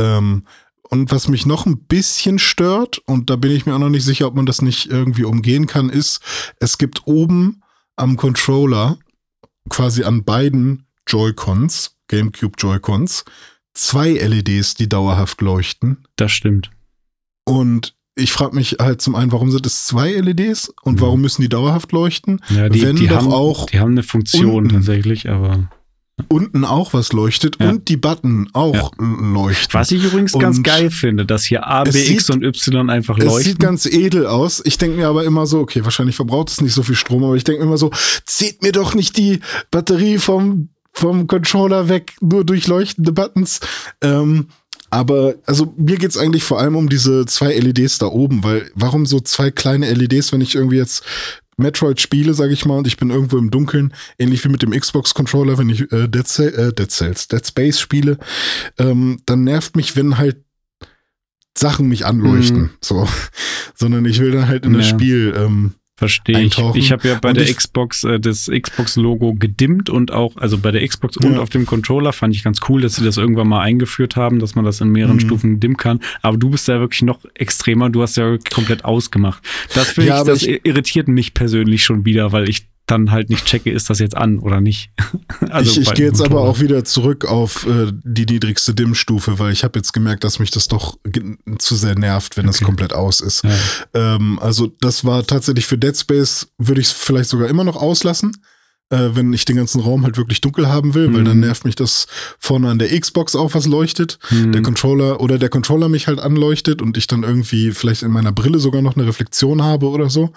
Ähm, und was mich noch ein bisschen stört, und da bin ich mir auch noch nicht sicher, ob man das nicht irgendwie umgehen kann, ist, es gibt oben am Controller, quasi an beiden Joy-Cons, GameCube Joy-Cons, zwei LEDs, die dauerhaft leuchten. Das stimmt. Und ich frage mich halt zum einen, warum sind es zwei LEDs und Mhm. warum müssen die dauerhaft leuchten? Ja, die, Wenn die, doch haben, auch die haben eine Funktion unten. tatsächlich, aber Unten auch was leuchtet Ja. und die Button auch leuchten. was ich übrigens ganz Und geil finde, dass hier A, B, es X und Y einfach Es leuchten. sieht ganz edel aus. Ich denke mir aber immer so, okay, wahrscheinlich verbraucht es nicht so viel Strom, aber ich denke mir immer so, zieht mir doch nicht die Batterie vom, vom Controller weg, nur durch leuchtende Buttons. Ähm, aber also mir geht's eigentlich vor allem um diese zwei LEDs da oben, weil warum so zwei kleine LEDs, wenn ich irgendwie jetzt Metroid spiele, sage ich mal, und ich bin irgendwo im Dunkeln, ähnlich wie mit dem Xbox-Controller, wenn ich äh, Dead, Cell, äh, Dead Cells, Dead Space spiele, ähm, dann nervt mich, wenn halt Sachen mich anleuchten, Mhm. so, sondern ich will dann halt in das Ja. Spiel ähm, Verstehe ich. Ich habe ja bei Und der Xbox äh, das Xbox-Logo gedimmt und auch, also bei der Xbox und Ja. auf dem Controller fand ich ganz cool, dass sie das irgendwann mal eingeführt haben, dass man das in mehreren Mhm. Stufen dimmen kann. Aber du bist ja wirklich noch extremer, du hast ja komplett ausgemacht. Das finde Ja, ich, das ich- irritiert mich persönlich schon wieder, weil ich dann halt nicht checke, ist das jetzt an oder nicht. Also ich ich gehe jetzt aber auch wieder zurück auf äh, die niedrigste Dimmstufe, weil ich habe jetzt gemerkt, dass mich das doch zu sehr nervt, wenn es Okay. komplett aus ist. Ja. Ähm, also das war tatsächlich für Dead Space, würde ich es vielleicht sogar immer noch auslassen, äh, wenn ich den ganzen Raum halt wirklich dunkel haben will, weil Mhm. dann nervt mich das vorne an der Xbox auch was leuchtet. Hm. Der Controller oder der Controller mich halt anleuchtet und ich dann irgendwie vielleicht in meiner Brille sogar noch eine Reflexion habe oder so.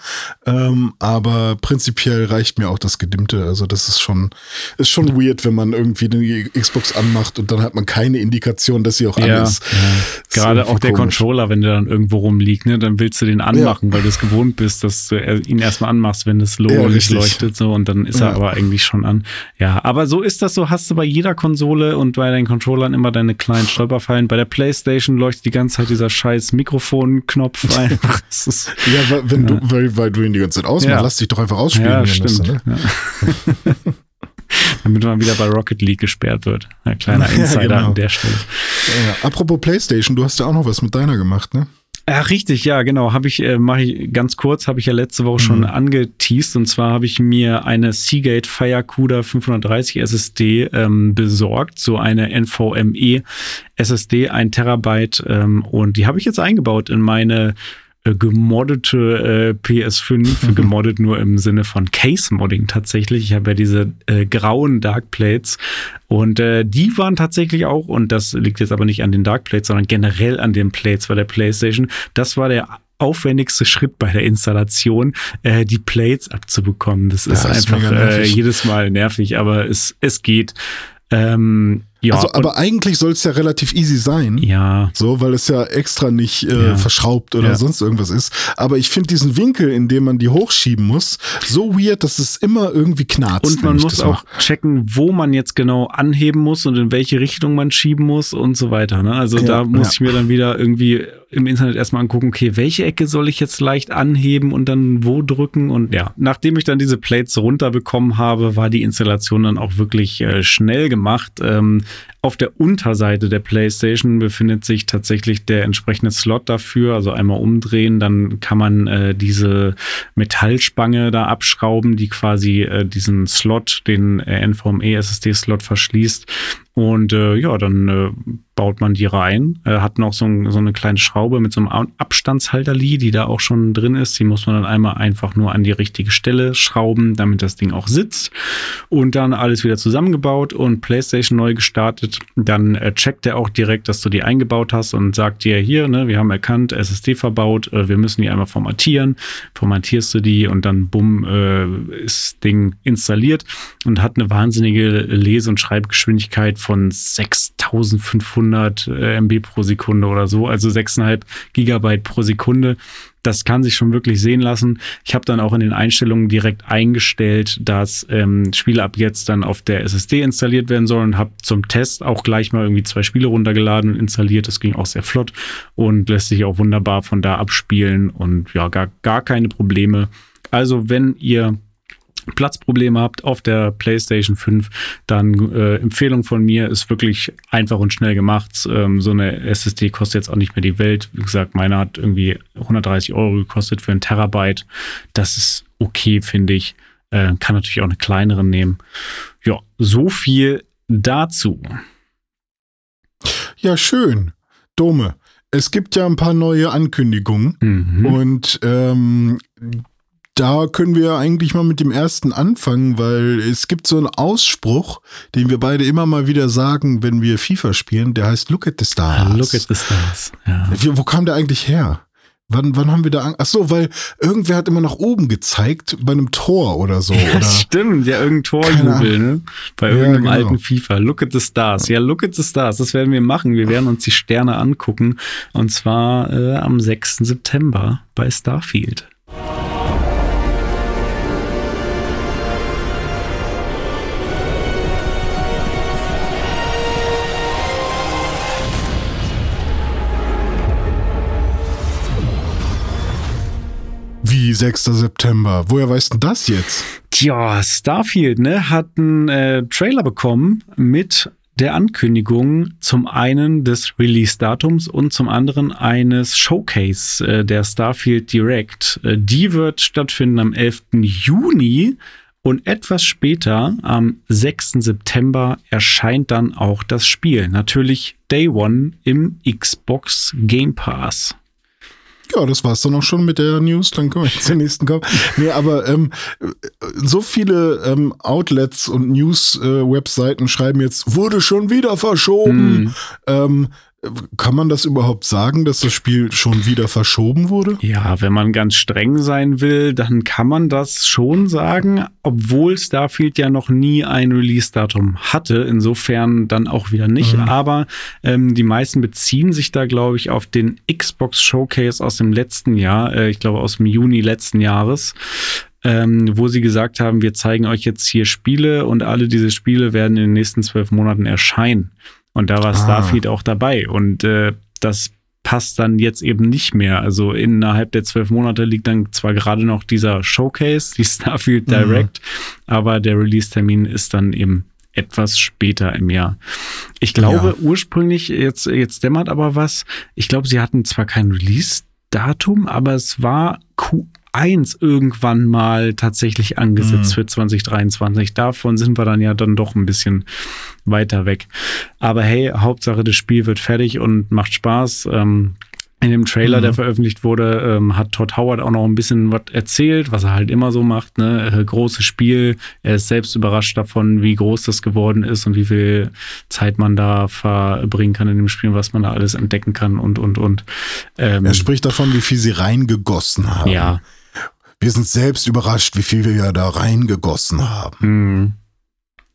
Ähm, aber prinzipiell reicht mir auch das Gedimmte. Also das ist schon, ist schon weird, wenn man irgendwie die Xbox anmacht und dann hat man keine Indikation, dass sie auch an Ja, ist. ja. Ist Gerade irgendwie auch der komisch. Controller, wenn der dann irgendwo rumliegt, ne, dann willst du den anmachen, weil du es gewohnt bist, dass du ihn erstmal anmachst, wenn das Logo Ja, nicht leuchtet, so und dann ist er Ja. Aber eigentlich schon an. Ja, aber so ist das so, hast du bei jeder Konsole und bei deinen Controllern immer deine kleinen Stolperfallen. Bei der Playstation leuchtet die ganze Zeit dieser scheiß Mikrofonknopf einfach. Ist, Ja, weil, wenn Ja. Du, weil, weil du ihn die ganze Zeit ausmachst, Ja. lass dich doch einfach ausspielen. ja, stimmt. das, ne? ja. Damit man wieder bei Rocket League gesperrt wird. Ein kleiner Insider genau. an der Stelle. Ja. Apropos Playstation, du hast ja auch noch was mit deiner gemacht, ne? Ja, richtig, ja, genau. Habe ich, äh, mache ich ganz kurz, habe ich ja letzte Woche schon Mhm. angeteased. Und zwar habe ich mir eine Seagate Firecuda 530 SSD ähm, besorgt, so eine NVMe SSD, ein Terabyte. Ähm, und die habe ich jetzt eingebaut in meine äh, gemoddete äh, PS5, gemoddet nur im Sinne von Case-Modding tatsächlich. Ich habe ja diese äh, grauen Darkplates und äh, die waren tatsächlich auch, und das liegt jetzt aber nicht an den Darkplates, sondern generell an den Plates bei der PlayStation. Das war der aufwendigste Schritt bei der Installation, äh, die Plates abzubekommen. Das ist Ja, ist einfach äh, jedes Mal nervig, aber es, es geht. Ähm, ja, also, aber eigentlich soll es ja relativ easy sein. ja, So, weil es ja extra nicht äh, Ja. verschraubt oder Ja. sonst irgendwas ist. Aber ich finde diesen Winkel, in dem man die hochschieben muss, so weird, dass es immer irgendwie knarzt. Und man muss auch mach. checken, wo man jetzt genau anheben muss und in welche Richtung man schieben muss und so weiter. Ne? Also Ja, da muss ich mir dann wieder irgendwie im Internet erstmal angucken, okay, welche Ecke soll ich jetzt leicht anheben und dann wo drücken? Und ja, nachdem ich dann diese Plates runterbekommen habe, war die Installation dann auch wirklich äh, schnell gemacht. Ähm, auf der Unterseite der PlayStation befindet sich tatsächlich der entsprechende Slot dafür. Also einmal umdrehen, dann kann man äh, diese Metallspange da abschrauben, die quasi äh, diesen Slot, den äh, NVMe SSD-Slot verschließt. Und äh, ja, dann äh, baut man die rein. Äh, hat noch so, ein, so, eine kleine Schraube mit so einem Abstandshalterli, die da auch schon drin ist. Die muss man dann einmal einfach nur an die richtige Stelle schrauben, damit das Ding auch sitzt. Und dann alles wieder zusammengebaut und PlayStation neu gestartet. Dann äh, checkt er auch direkt, dass du die eingebaut hast und sagt dir hier, ne, wir haben erkannt, SSD verbaut, äh, wir müssen die einmal formatieren. Formatierst du die und dann bumm, äh, ist das Ding installiert und hat eine wahnsinnige Lese- und Schreibgeschwindigkeit von 6500 500 äh, MB pro Sekunde oder so, also 6,5 Gigabyte pro Sekunde. Das kann sich schon wirklich sehen lassen. Ich habe dann auch in den Einstellungen direkt eingestellt, dass ähm, Spiele ab jetzt dann auf der SSD installiert werden sollen und habe zum Test auch gleich mal irgendwie zwei Spiele runtergeladen und installiert. Das ging auch sehr flott und lässt sich auch wunderbar von da abspielen und ja, gar, gar keine Probleme. Also wenn ihr Platzprobleme habt auf der PlayStation 5, dann äh, Empfehlung von mir ist wirklich einfach und schnell gemacht. Ähm, so eine SSD kostet jetzt auch nicht mehr die Welt. Wie gesagt, meine hat irgendwie 130 Euro gekostet für ein Terabyte. Das ist okay, finde ich. Äh, kann natürlich auch eine kleinere nehmen. Ja, so viel dazu. Ja, schön. Dome. Es gibt ja ein paar neue Ankündigungen mhm. und ähm, da können wir eigentlich mal mit dem ersten anfangen, weil es gibt so einen Ausspruch, den wir beide immer mal wieder sagen, wenn wir FIFA spielen, der heißt Look at the Stars. Look at the Stars. Ja. Wo kam der eigentlich her? Wann, wann haben wir da Ach so, weil irgendwer hat immer nach oben gezeigt bei einem Tor oder so. Ja, oder? stimmt, ja, irgendein Torjubel, ne? Bei irgendeinem ja, genau. alten FIFA. Look at the Stars. Ja, look at the Stars. Das werden wir machen. Wir werden uns die Sterne angucken. Und zwar äh, am 6. September bei Starfield. Wie 6. September? Woher weißt du das jetzt? Tja, Starfield ne, hat einen äh, Trailer bekommen mit der Ankündigung zum einen des Release-Datums und zum anderen eines Showcase äh, der Starfield Direct. Äh, die wird stattfinden am 11. Juni und etwas später, am 6. September, erscheint dann auch das Spiel. Natürlich Day One im Xbox Game Pass. Ja, das war's dann auch schon mit der News. Dann können wir jetzt zur nächsten kommen. Nee, aber ähm, so viele ähm, Outlets und News-Webseiten äh, schreiben jetzt, wurde schon wieder verschoben. Mm. Ähm, kann man das überhaupt sagen, dass das Spiel schon wieder verschoben wurde? Ja, wenn man ganz streng sein will, dann kann man das schon sagen, obwohl Starfield ja noch nie ein Release-Datum hatte. Insofern dann auch wieder nicht. Mhm. Aber ähm, die meisten beziehen sich da, glaube ich, auf den Xbox Showcase aus dem letzten Jahr. Äh, ich glaube, aus dem Juni letzten Jahres. Ähm, wo sie gesagt haben, wir zeigen euch jetzt hier Spiele und alle diese Spiele werden in den nächsten zwölf Monaten erscheinen. Und da war ah. Starfield auch dabei. Und äh, das passt dann jetzt eben nicht mehr. Also innerhalb der zwölf Monate liegt dann zwar gerade noch dieser Showcase, die Starfield mhm. Direct, mhm. aber der Release-Termin ist dann eben etwas später im Jahr. Ich glaube ja. ursprünglich, jetzt, jetzt dämmert aber was, ich glaube, sie hatten zwar kein Release-Datum, aber es war 1 irgendwann mal tatsächlich angesetzt mhm. für 2023. Davon sind wir dann ja dann doch ein bisschen weiter weg. Aber hey, Hauptsache das Spiel wird fertig und macht Spaß. Ähm, in dem Trailer, mhm. der veröffentlicht wurde, ähm, hat Todd Howard auch noch ein bisschen was erzählt, was er halt immer so macht. Ne? Äh, großes Spiel. Er ist selbst überrascht davon, wie groß das geworden ist und wie viel Zeit man da verbringen kann in dem Spiel, was man da alles entdecken kann und, und, und. Ähm, er spricht davon, wie viel sie reingegossen haben. Ja, wir sind selbst überrascht, wie viel wir ja da reingegossen haben. Mhm.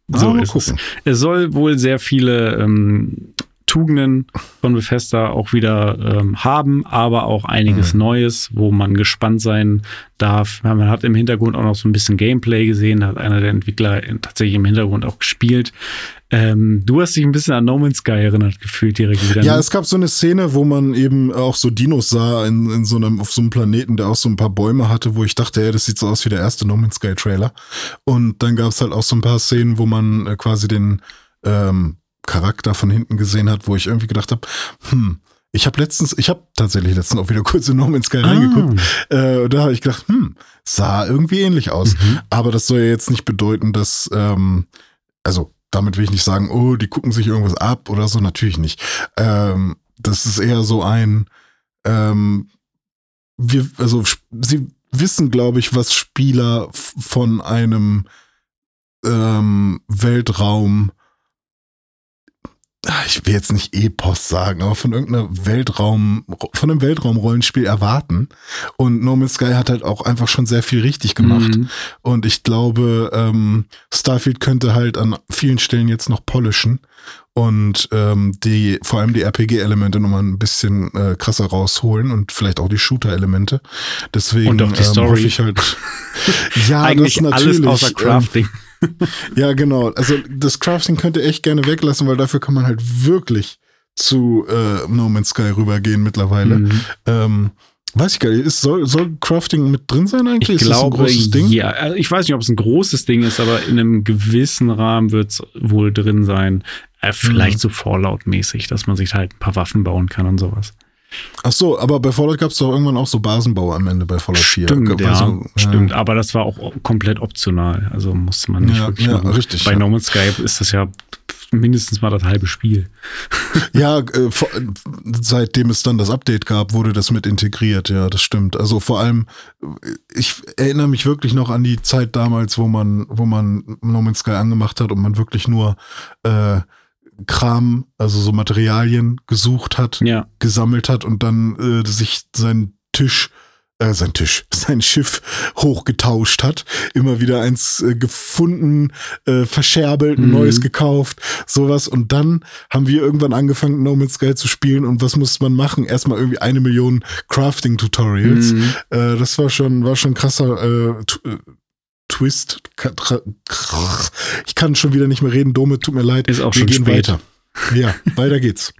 So es. Es soll wohl sehr viele ähm, Tugenden von Bethesda auch wieder ähm, haben, aber auch einiges mhm. Neues, wo man gespannt sein darf. Man hat im Hintergrund auch noch so ein bisschen Gameplay gesehen, da hat einer der Entwickler tatsächlich im Hintergrund auch gespielt. Ähm, du hast dich ein bisschen an No Man's Sky erinnert gefühlt direkt wieder. Ja, ne? es gab so eine Szene, wo man eben auch so Dinos sah in, in so einem, auf so einem Planeten, der auch so ein paar Bäume hatte, wo ich dachte, ja, das sieht so aus wie der erste No Man's Sky Trailer. Und dann gab es halt auch so ein paar Szenen, wo man äh, quasi den ähm, Charakter von hinten gesehen hat, wo ich irgendwie gedacht habe, hm, ich habe letztens, ich habe tatsächlich letztens auch wieder kurz in No Man's Sky ah. reingeguckt. Äh, da habe ich gedacht, hm, sah irgendwie ähnlich aus. Mhm. Aber das soll ja jetzt nicht bedeuten, dass, ähm, also damit will ich nicht sagen, oh, die gucken sich irgendwas ab oder so, natürlich nicht. Ähm, das ist eher so ein, ähm, wir, also sie wissen, glaube ich, was Spieler von einem ähm, Weltraum ich will jetzt nicht Epos sagen, aber von irgendeiner Weltraum, von einem Weltraumrollenspiel erwarten. Und No Man's Sky hat halt auch einfach schon sehr viel richtig gemacht. Mhm. Und ich glaube, ähm, Starfield könnte halt an vielen Stellen jetzt noch polischen und ähm, die, vor allem die RPG-Elemente nochmal ein bisschen äh, krasser rausholen und vielleicht auch die Shooter-Elemente. Deswegen und auch die Story. Ähm, hoffe ich halt. ja, Eigentlich das natürlich. Alles außer ähm, Crafting. Ähm, ja, genau. Also das Crafting könnte echt gerne weglassen, weil dafür kann man halt wirklich zu äh, No Man's Sky rübergehen mittlerweile. Mhm. Ähm, weiß ich gar nicht, ist, soll, soll Crafting mit drin sein eigentlich? Ich ist glaube, das ein großes Ding? ja. Also ich weiß nicht, ob es ein großes Ding ist, aber in einem gewissen Rahmen wird es wohl drin sein. Äh, vielleicht mhm. so Fallout-mäßig, dass man sich halt ein paar Waffen bauen kann und sowas. Ach so, aber bei Fallout gab es doch irgendwann auch so Basenbau am Ende bei Fallout 4. Stimmt, ja, also, stimmt. Ja. Aber das war auch komplett optional. Also musste man nicht ja, wirklich ja, richtig. Bei ja. No Man's Sky ist das ja mindestens mal das halbe Spiel. ja, äh, seitdem es dann das Update gab, wurde das mit integriert. Ja, das stimmt. Also vor allem, ich erinnere mich wirklich noch an die Zeit damals, wo man, wo man No Man's Sky angemacht hat und man wirklich nur äh, Kram, also so Materialien gesucht hat, ja. gesammelt hat und dann äh, sich seinen Tisch, äh, sein Tisch, sein Schiff hochgetauscht hat, immer wieder eins äh, gefunden, äh, verscherbelt, ein mhm. neues gekauft, sowas. Und dann haben wir irgendwann angefangen, No Man's Sky zu spielen. Und was musste man machen? Erstmal irgendwie eine Million Crafting-Tutorials. Mhm. Äh, das war schon, war schon krasser äh, äh Twist. Ich kann schon wieder nicht mehr reden. Dome, tut mir leid. Ist auch Wir schon gehen spät. weiter. Ja, weiter geht's.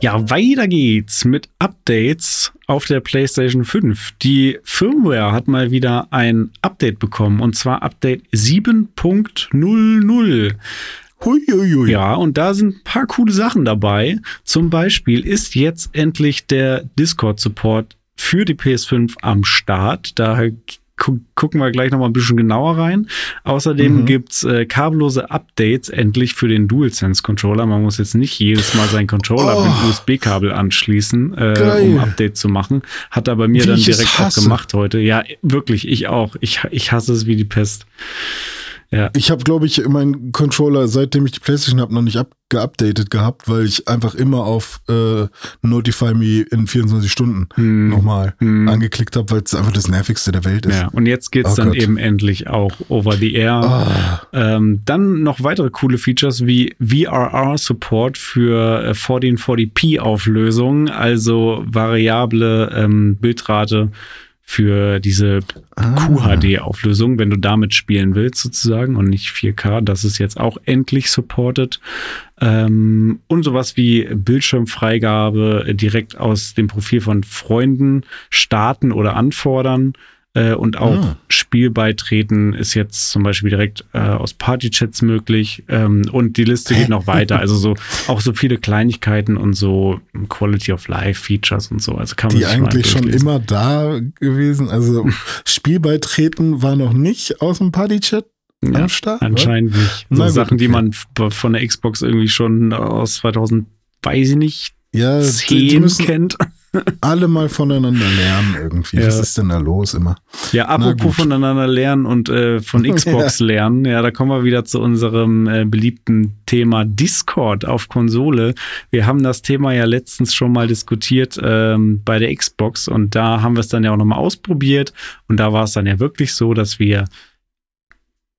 Ja, weiter geht's mit Updates auf der PlayStation 5. Die Firmware hat mal wieder ein Update bekommen und zwar Update 7.00. Huiuiui. Ja, und da sind ein paar coole Sachen dabei. Zum Beispiel ist jetzt endlich der Discord-Support für die PS5 am Start. Da gucken wir gleich noch mal ein bisschen genauer rein. Außerdem mhm. gibt's äh, kabellose Updates endlich für den DualSense Controller. Man muss jetzt nicht jedes Mal seinen Controller oh. mit USB-Kabel anschließen, äh, um Update zu machen. Hat er bei mir wie dann direkt auch gemacht heute. Ja, wirklich, ich auch. Ich, ich hasse es wie die Pest. Ja. Ich habe, glaube ich, meinen Controller, seitdem ich die PlayStation habe, noch nicht geupdatet gehabt, weil ich einfach immer auf äh, Notify Me in 24 Stunden hm. nochmal hm. angeklickt habe, weil es einfach das nervigste der Welt ist. Ja, und jetzt geht's oh dann Gott. eben endlich auch over the air. Ah. Ähm, dann noch weitere coole Features wie VRR-Support für 1440p äh, also variable ähm, Bildrate für diese ah. QHD-Auflösung, wenn du damit spielen willst sozusagen und nicht 4K. Das ist jetzt auch endlich supported. Ähm, und sowas wie Bildschirmfreigabe direkt aus dem Profil von Freunden starten oder anfordern. Äh, und auch ah. Spielbeitreten ist jetzt zum Beispiel direkt äh, aus Partychats möglich. Ähm, und die Liste geht noch weiter. Also so auch so viele Kleinigkeiten und so Quality of Life Features und so. Also kann man die eigentlich schon immer da gewesen. Also Spielbeitreten war noch nicht aus dem Partychat ja, am Start. Anscheinend oder? nicht. So Sachen, okay. die man von der Xbox irgendwie schon aus 2000, weiß ich nicht, ja, 10 die, die müssen, kennt alle mal voneinander lernen irgendwie. Ja. Was ist denn da los immer? Ja, apropos voneinander lernen und äh, von Xbox ja. lernen, ja, da kommen wir wieder zu unserem äh, beliebten Thema Discord auf Konsole. Wir haben das Thema ja letztens schon mal diskutiert ähm, bei der Xbox und da haben wir es dann ja auch nochmal ausprobiert und da war es dann ja wirklich so, dass wir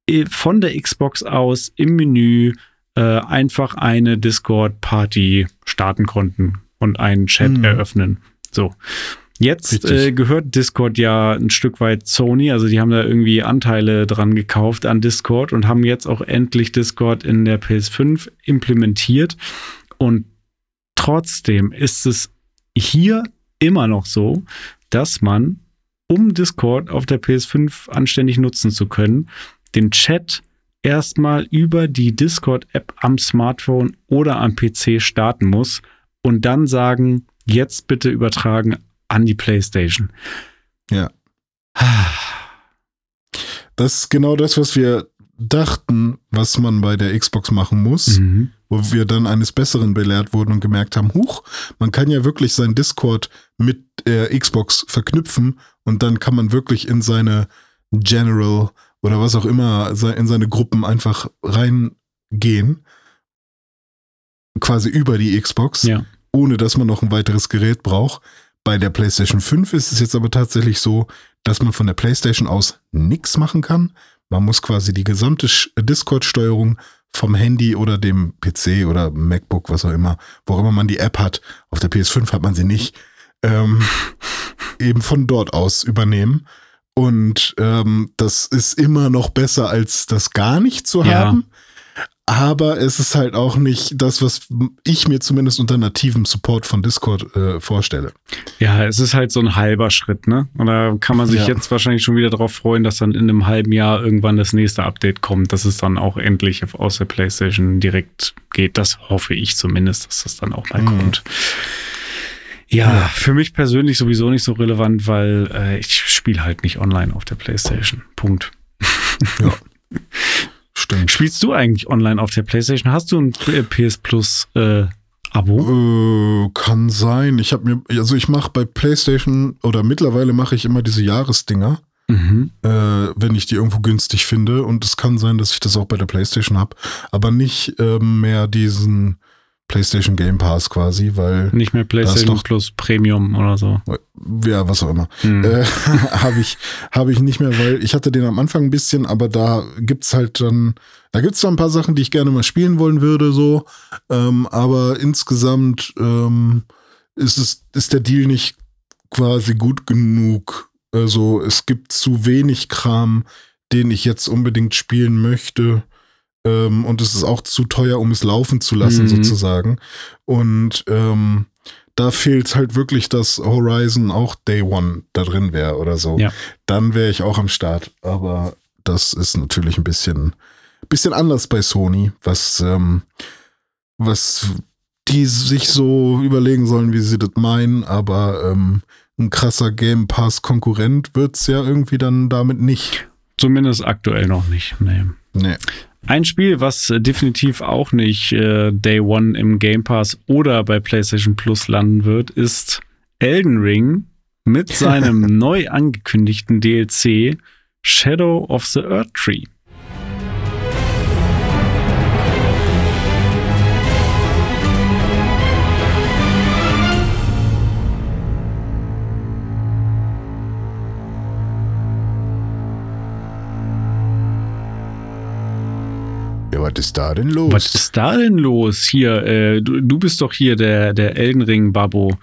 äh, von der Xbox aus im Menü äh, einfach eine Discord-Party starten konnten und einen Chat mhm. eröffnen. So. Jetzt äh, gehört Discord ja ein Stück weit Sony, also die haben da irgendwie Anteile dran gekauft an Discord und haben jetzt auch endlich Discord in der PS5 implementiert. Und trotzdem ist es hier immer noch so, dass man, um Discord auf der PS5 anständig nutzen zu können, den Chat erstmal über die Discord-App am Smartphone oder am PC starten muss und dann sagen, jetzt bitte übertragen an die PlayStation. Ja. Das ist genau das, was wir dachten, was man bei der Xbox machen muss, Mhm. wo wir dann eines Besseren belehrt wurden und gemerkt haben, huch, man kann ja wirklich sein Discord mit der Xbox verknüpfen und dann kann man wirklich in seine General oder was auch immer, in seine Gruppen einfach reingehen, quasi über die Xbox, Ja. Ohne dass man noch ein weiteres Gerät braucht. Bei der PlayStation 5 ist es jetzt aber tatsächlich so, dass man von der PlayStation aus nichts machen kann. Man muss quasi die gesamte Sch- Discord-Steuerung vom Handy oder dem PC oder MacBook, was auch immer, wo immer man die App hat, auf der PS5 hat man sie nicht, ähm, eben von dort aus übernehmen. Und ähm, das ist immer noch besser, als das gar nicht zu Ja. haben. Aber es ist halt auch nicht das, was ich mir zumindest unter nativem Support von Discord äh, vorstelle. Ja, es ist halt so ein halber Schritt, ne? Und da kann man sich Ja. jetzt wahrscheinlich schon wieder darauf freuen, dass dann in einem halben Jahr irgendwann das nächste Update kommt, dass es dann auch endlich auf- aus der PlayStation direkt geht. Das hoffe ich zumindest, dass das dann auch mal Mhm. kommt. Ja, Ja. für mich persönlich sowieso nicht so relevant, weil äh, ich spiele halt nicht online auf der PlayStation. Punkt. Ja. Stimmt. Spielst du eigentlich online auf der PlayStation? Hast du ein äh, PS Plus äh, Abo? Äh, kann sein. Ich habe mir, also ich mache bei PlayStation oder mittlerweile mache ich immer diese Jahresdinger, Mhm. äh, wenn ich die irgendwo günstig finde. Und es kann sein, dass ich das auch bei der PlayStation habe, aber nicht ähm, mehr diesen PlayStation Game Pass quasi, weil Nicht mehr PlayStation doch- Plus Premium oder so. ja, was auch immer. Mhm. Äh, habe ich, habe ich nicht mehr, weil ich hatte den am Anfang ein bisschen, aber da gibt's halt dann, da gibt's da ein paar Sachen, die ich gerne mal spielen wollen würde, so. Ähm, aber insgesamt ähm, ist es, ist der Deal nicht quasi gut genug. Also es gibt zu wenig Kram, den ich jetzt unbedingt spielen möchte. Ähm, und es ist auch zu teuer, um es laufen zu lassen, Mhm. sozusagen. Und ähm, da fehlt halt wirklich, dass Horizon auch Day One da drin wäre oder so. Ja. Dann wäre ich auch am Start. Aber das ist natürlich ein bisschen, bisschen anders bei Sony, was, ähm, was die sich so überlegen sollen, wie sie das meinen. Aber ähm, ein krasser Game Pass Konkurrent wird's ja irgendwie dann damit nicht. Zumindest aktuell noch nicht. Nee. Nee. Ein Spiel, was äh, definitiv auch nicht äh, Day One im Game Pass oder bei PlayStation Plus landen wird, ist Elden Ring mit seinem neu angekündigten DLC Shadow of the Earth Tree. Ja, was ist da denn los? Was ist da denn los hier? Äh, du, du bist doch hier der, der Elden Ring Babbo.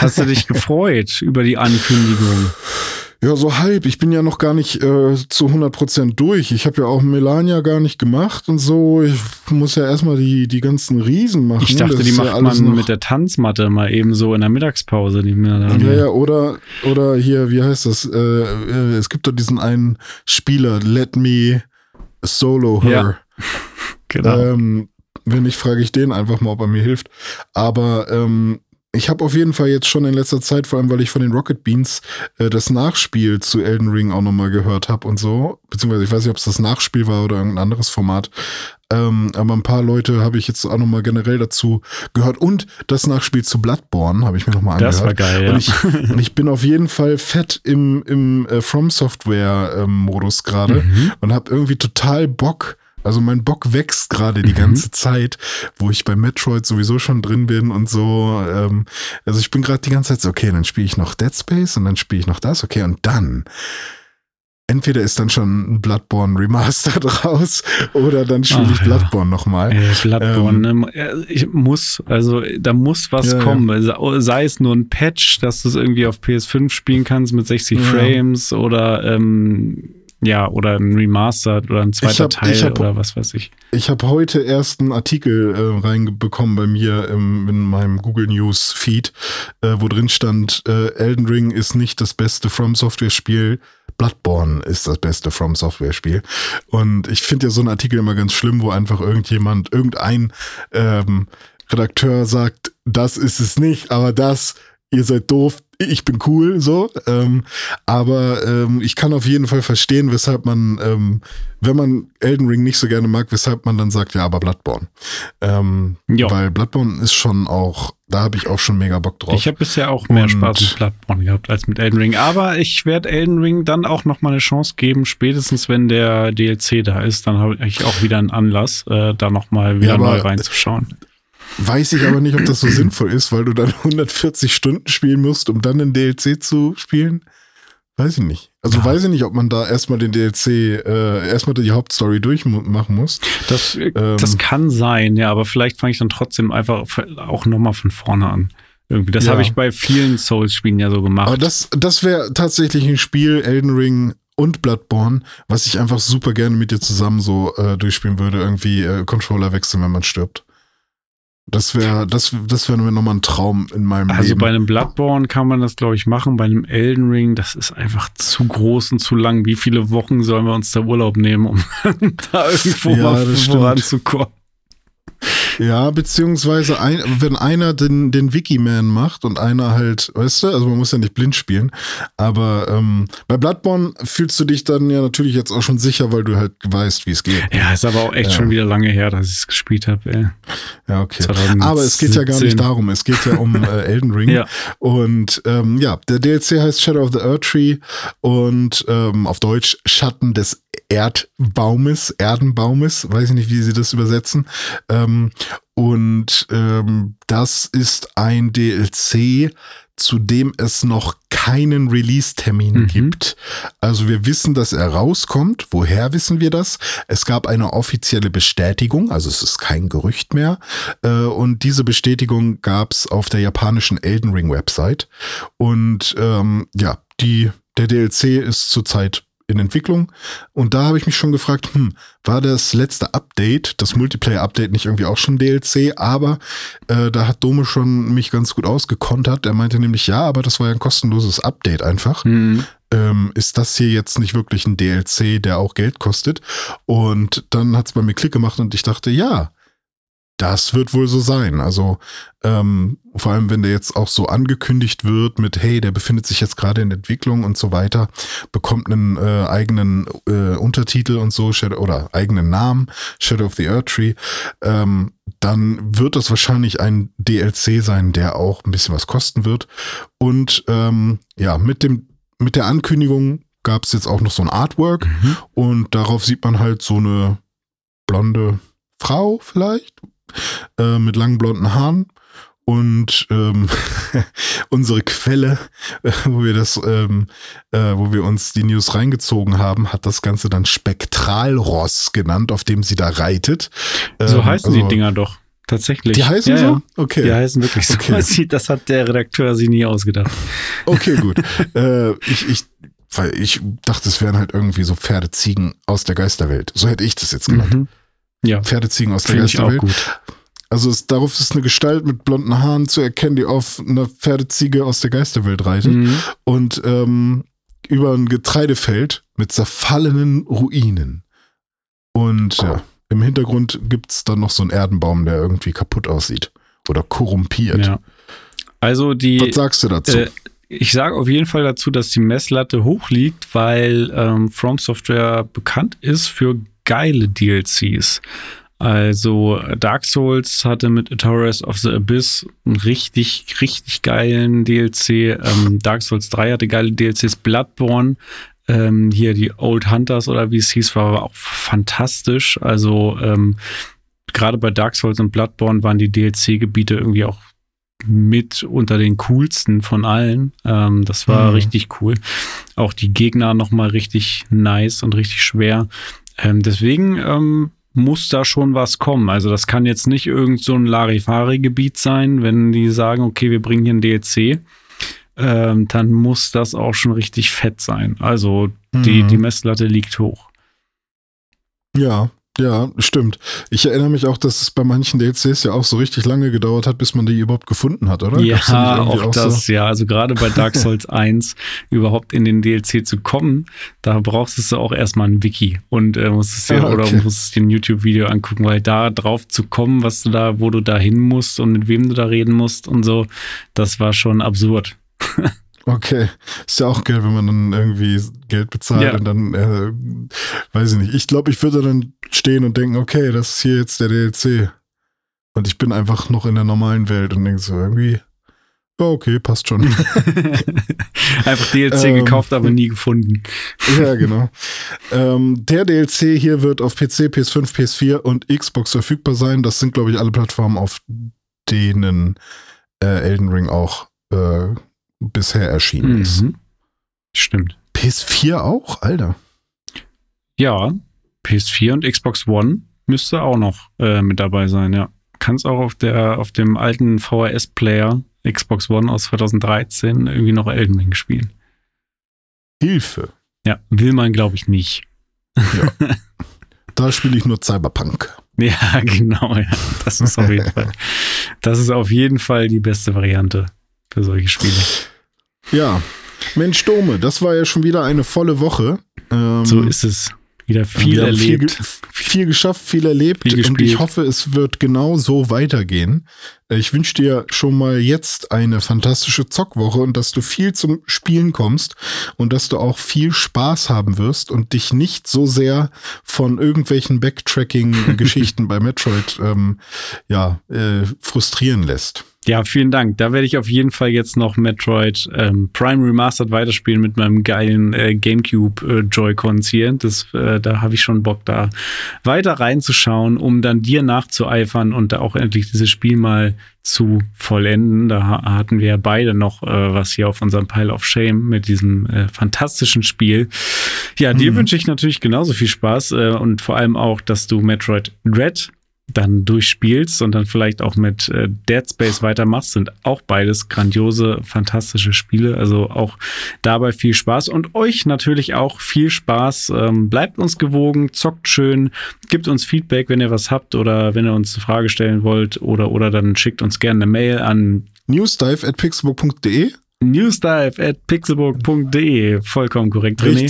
Hast du dich gefreut über die Ankündigung? Ja, so halb. Ich bin ja noch gar nicht äh, zu 100% durch. Ich habe ja auch Melania gar nicht gemacht und so. Ich muss ja erstmal die, die ganzen Riesen machen. Ich dachte, Das die ja macht alles man noch- mit der Tanzmatte mal eben so in der Mittagspause. Die Ja, ja, oder, oder hier, wie heißt das? Äh, äh, es gibt doch diesen einen Spieler, Let Me Solo Her. Ja. genau. Ähm, wenn nicht, frage ich den einfach mal, ob er mir hilft. Aber ähm, ich habe auf jeden Fall jetzt schon in letzter Zeit, vor allem weil ich von den Rocket Beans äh, das Nachspiel zu Elden Ring auch nochmal gehört habe und so, beziehungsweise ich weiß nicht, ob es das Nachspiel war oder irgendein anderes Format. Ähm, aber ein paar Leute habe ich jetzt auch nochmal generell dazu gehört. Und das Nachspiel zu Bloodborne habe ich mir nochmal angehört. das war geil, ja. Und ich, und ich bin auf jeden Fall fett im, im äh, From Software ähm, Modus gerade Mhm. und habe irgendwie total Bock. Also mein Bock wächst gerade die Mhm. ganze Zeit, wo ich bei Metroid sowieso schon drin bin und so. Ähm, also ich bin gerade die ganze Zeit so, okay, dann spiele ich noch Dead Space und dann spiele ich noch das, okay, und dann entweder ist dann schon ein Bloodborne Remastered raus oder dann spiele ich ja. Bloodborne nochmal. Ey, Bloodborne, ne? Äh, ich muss, also da muss was Ja, ja. kommen. Also, sei es nur ein Patch, dass du es irgendwie auf PS5 spielen kannst mit 60 Ja. Frames oder ähm, Ja, oder ein Remastered oder ein zweiter hab- Teil hab- oder was weiß ich. Ich habe heute erst einen Artikel äh, reinbekommen bei mir im, in meinem Google News Feed, äh, wo drin stand, äh, Elden Ring ist nicht das beste From Software Spiel, Bloodborne ist das beste From Software Spiel. Und ich finde ja so einen Artikel immer ganz schlimm, wo einfach irgendjemand, irgendein ähm, Redakteur sagt, das ist es nicht, aber das, ihr seid doof, ich bin cool, so. Ähm, aber ähm, ich kann auf jeden Fall verstehen, weshalb man, ähm, wenn man Elden Ring nicht so gerne mag, weshalb man dann sagt, ja, aber Bloodborne. Ähm, Ja. weil Bloodborne ist schon auch, da habe ich auch schon mega Bock drauf. Ich habe bisher auch mehr Und- Spaß mit Bloodborne gehabt als mit Elden Ring. Aber ich werde Elden Ring dann auch noch mal eine Chance geben, spätestens wenn der DLC da ist. Dann habe ich auch wieder einen Anlass, äh, da noch mal wieder Ja, neu reinzuschauen. Weiß ich aber nicht, ob das so sinnvoll ist, weil du dann 140 Stunden spielen musst, um dann den DLC zu spielen. Weiß ich nicht. Also Ja. weiß ich nicht, ob man da erstmal den DLC, äh, erstmal die Hauptstory durchmachen muss. Das, äh, Ähm. das kann sein, ja, aber vielleicht fange ich dann trotzdem einfach auch noch mal von vorne an. Irgendwie. Das Ja. habe ich bei vielen Souls-Spielen ja so gemacht. Aber das, das wäre tatsächlich ein Spiel, Elden Ring und Bloodborne, was ich einfach super gerne mit dir zusammen so äh, durchspielen würde. Irgendwie äh, Controller wechseln, wenn man stirbt. Das wäre, das, das wäre nochmal ein Traum in meinem Also Leben. bei einem Bloodborne kann man das, glaube ich, machen. Bei einem Elden Ring, das ist einfach zu groß und zu lang. Wie viele Wochen sollen wir uns da Urlaub nehmen, um da irgendwo Ja, mal voranzukommen? Ja, beziehungsweise ein, wenn einer den, den Wikiman macht und einer halt, weißt du, also man muss ja nicht blind spielen, aber ähm, bei Bloodborne fühlst du dich dann ja natürlich jetzt auch schon sicher, weil du halt weißt, wie es geht. Ja, ist aber auch echt Ja. schon wieder lange her, dass ich es gespielt habe. Ja, okay. 2017. Aber es geht ja gar nicht darum, es geht ja um äh, Elden Ring. Ja. Und ähm, ja, der DLC heißt Shadow of the Earth Tree und ähm, auf Deutsch Schatten des Erdbaumes, Erdenbaumes, weiß ich nicht, wie sie das übersetzen. Ähm, und ähm, das ist ein DLC, zu dem es noch keinen Release-Termin Mhm. gibt. Also wir wissen, dass er rauskommt. Woher wissen wir das? Es gab eine offizielle Bestätigung, also es ist kein Gerücht mehr. Äh, und diese Bestätigung gab es auf der japanischen Elden Ring Website. Und ähm, ja, die, der DLC ist zurzeit in Entwicklung. Und da habe ich mich schon gefragt, hm, war das letzte Update, das Multiplayer-Update nicht irgendwie auch schon DLC? Aber äh, da hat Dome schon mich ganz gut ausgekontert. Er meinte nämlich, ja, aber das war ja ein kostenloses Update einfach Hm. ähm, ist das hier jetzt nicht wirklich ein DLC, der auch Geld kostet? Und dann hat es bei mir Klick gemacht und ich dachte, ja, das wird wohl so sein. Also ähm, vor allem, wenn der jetzt auch so angekündigt wird mit, hey, der befindet sich jetzt gerade in Entwicklung und so weiter, bekommt einen äh, eigenen äh, Untertitel und so Shadow, oder eigenen Namen, Shadow of the Earth Tree, ähm, dann wird das wahrscheinlich ein DLC sein, der auch ein bisschen was kosten wird. Und ähm, ja, mit dem mit der Ankündigung gab es jetzt auch noch so ein Artwork Mhm. und darauf sieht man halt so eine blonde Frau vielleicht äh, mit langen blonden Haaren und ähm, unsere Quelle, äh, wo wir das, ähm, äh, wo wir uns die News reingezogen haben, hat das Ganze dann Spektralross genannt, auf dem sie da reitet. So Ähm, heißen also- die Dinger doch. Tatsächlich. Die heißen ja, so? Ja. Okay. Die heißen wirklich so. Okay. Das hat der Redakteur sich nie ausgedacht. Okay, gut. äh, ich, ich, weil ich dachte, es wären halt irgendwie so Pferdeziegen aus der Geisterwelt. So hätte ich das jetzt genannt. Mhm. Ja, Pferdeziegen aus der Geisterwelt. gut. Also es, darauf ist eine Gestalt mit blonden Haaren zu erkennen, die auf einer Pferdeziege aus der Geisterwelt reitet. Mhm. Und ähm, über ein Getreidefeld mit zerfallenen Ruinen. Und ja, im Hintergrund gibt's dann noch so einen Erdenbaum, der irgendwie kaputt aussieht. Oder korrumpiert. Ja. Also die. Was sagst du dazu? Äh, ich sage auf jeden Fall dazu, dass die Messlatte hoch liegt, weil ähm, From Software bekannt ist für geile DLCs. Also Dark Souls hatte mit Adoras of the Abyss einen richtig, richtig geilen DLC. Ähm, Dark Souls 3 hatte geile DLCs. Bloodborne, ähm, hier die Old Hunters oder wie es hieß, war auch fantastisch. Also ähm, gerade bei Dark Souls und Bloodborne waren die DLC-Gebiete irgendwie auch mit unter den coolsten von allen. Ähm, das war Mhm. richtig cool. Auch die Gegner nochmal richtig nice und richtig schwer. Ähm, deswegen ähm, muss da schon was kommen. Also das kann jetzt nicht irgend so ein Larifari-Gebiet sein, wenn die sagen, okay, wir bringen hier ein DLC. Ähm, dann muss das auch schon richtig fett sein. Also Die, Mhm. die Messlatte liegt hoch. Ja, ja, stimmt. Ich erinnere mich auch, dass es bei manchen DLCs ja auch so richtig lange gedauert hat, bis man die überhaupt gefunden hat, oder? Da Ja, irgendwie auch das, so? ja. Also gerade bei Dark Souls 1 überhaupt in den DLC zu kommen, da brauchst du auch erstmal ein Wiki und äh, musstest dir Ah, okay. oder musstest dir ein YouTube-Video angucken, weil da drauf zu kommen, was du da, wo du da hin musst und mit wem du da reden musst und so, das war schon absurd. Okay. Ist ja auch geil, wenn man dann irgendwie Geld bezahlt Ja. und dann, äh, weiß ich nicht. Ich glaube, ich würde dann stehen und denken, okay, das ist hier jetzt der DLC. Und ich bin einfach noch in der normalen Welt und denke so, irgendwie, ja, okay, passt schon. Einfach DLC Ähm, gekauft, aber nie gefunden. ja, genau. Ähm, der DLC hier wird auf PC, PS5, PS4 und Xbox verfügbar sein. Das sind, glaube ich, alle Plattformen, auf denen äh, Elden Ring auch äh, bisher erschienen ist. Mhm. Stimmt. PS4 auch? Alter. Ja, PS4 und Xbox One müsste auch noch äh, mit dabei sein, ja. Kannst auch auf der auf dem alten VHS-Player Xbox One aus 2013 irgendwie noch Elden Ring spielen. Hilfe. Ja, will man, glaube ich, nicht. Da spiele ich nur Cyberpunk. Ja, genau, ja. Das ist auf jeden Fall. Das ist auf jeden Fall die beste Variante für solche Spiele. Ja. Mensch, Dome, das war ja schon wieder eine volle Woche. Ähm, So ist es. Wieder viel Viel, erlebt. ge- viel geschafft, viel erlebt Viel und ich hoffe, es wird genau so weitergehen. Äh, Ich wünsche dir schon mal jetzt eine fantastische Zockwoche und dass du viel zum Spielen kommst und dass du auch viel Spaß haben wirst und dich nicht so sehr von irgendwelchen Backtracking-Geschichten bei Metroid ähm, ja, äh, frustrieren lässt. Ja, vielen Dank. Da werde ich auf jeden Fall jetzt noch Metroid ähm, Prime Remastered weiterspielen mit meinem geilen äh, GameCube äh, Joy-Cons hier. Das, äh, da habe ich schon Bock, da weiter reinzuschauen, um dann dir nachzueifern und da auch endlich dieses Spiel mal zu vollenden. Da ha- hatten wir ja beide noch äh, was hier auf unserem Pile of Shame mit diesem äh, fantastischen Spiel. Ja, dir Mhm. wünsche ich natürlich genauso viel Spaß äh, und vor allem auch, dass du Metroid Dread dann durchspielst und dann vielleicht auch mit äh, Dead Space weitermachst, sind auch beides grandiose, fantastische Spiele. Also auch dabei viel Spaß und euch natürlich auch viel Spaß. Ähm, bleibt uns gewogen, zockt schön, gebt uns Feedback, wenn ihr was habt oder wenn ihr uns eine Frage stellen wollt oder, oder dann schickt uns gerne eine Mail an Newsdive at pixelbook.de. newsdive at pixelburg.de. Vollkommen korrekt, René.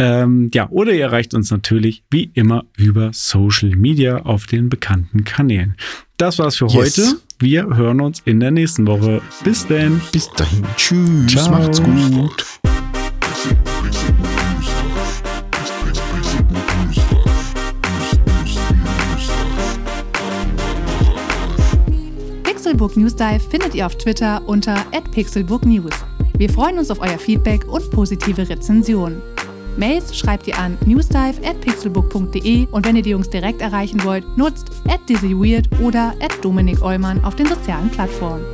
Ähm, ja, oder ihr erreicht uns natürlich wie immer über Social Media auf den bekannten Kanälen. Das war's für Yes. heute. Wir hören uns in der nächsten Woche. Bis denn. Bis dahin. Tschüss. Ciao. Macht's gut. Pixelbook News Dive findet ihr auf Twitter unter @pixelbooknews. Wir freuen uns auf euer Feedback und positive Rezensionen. Mails schreibt ihr an newsdive@pixelbook.de und wenn ihr die Jungs direkt erreichen wollt, nutzt @dizzyweird oder @dominik Eulmann auf den sozialen Plattformen.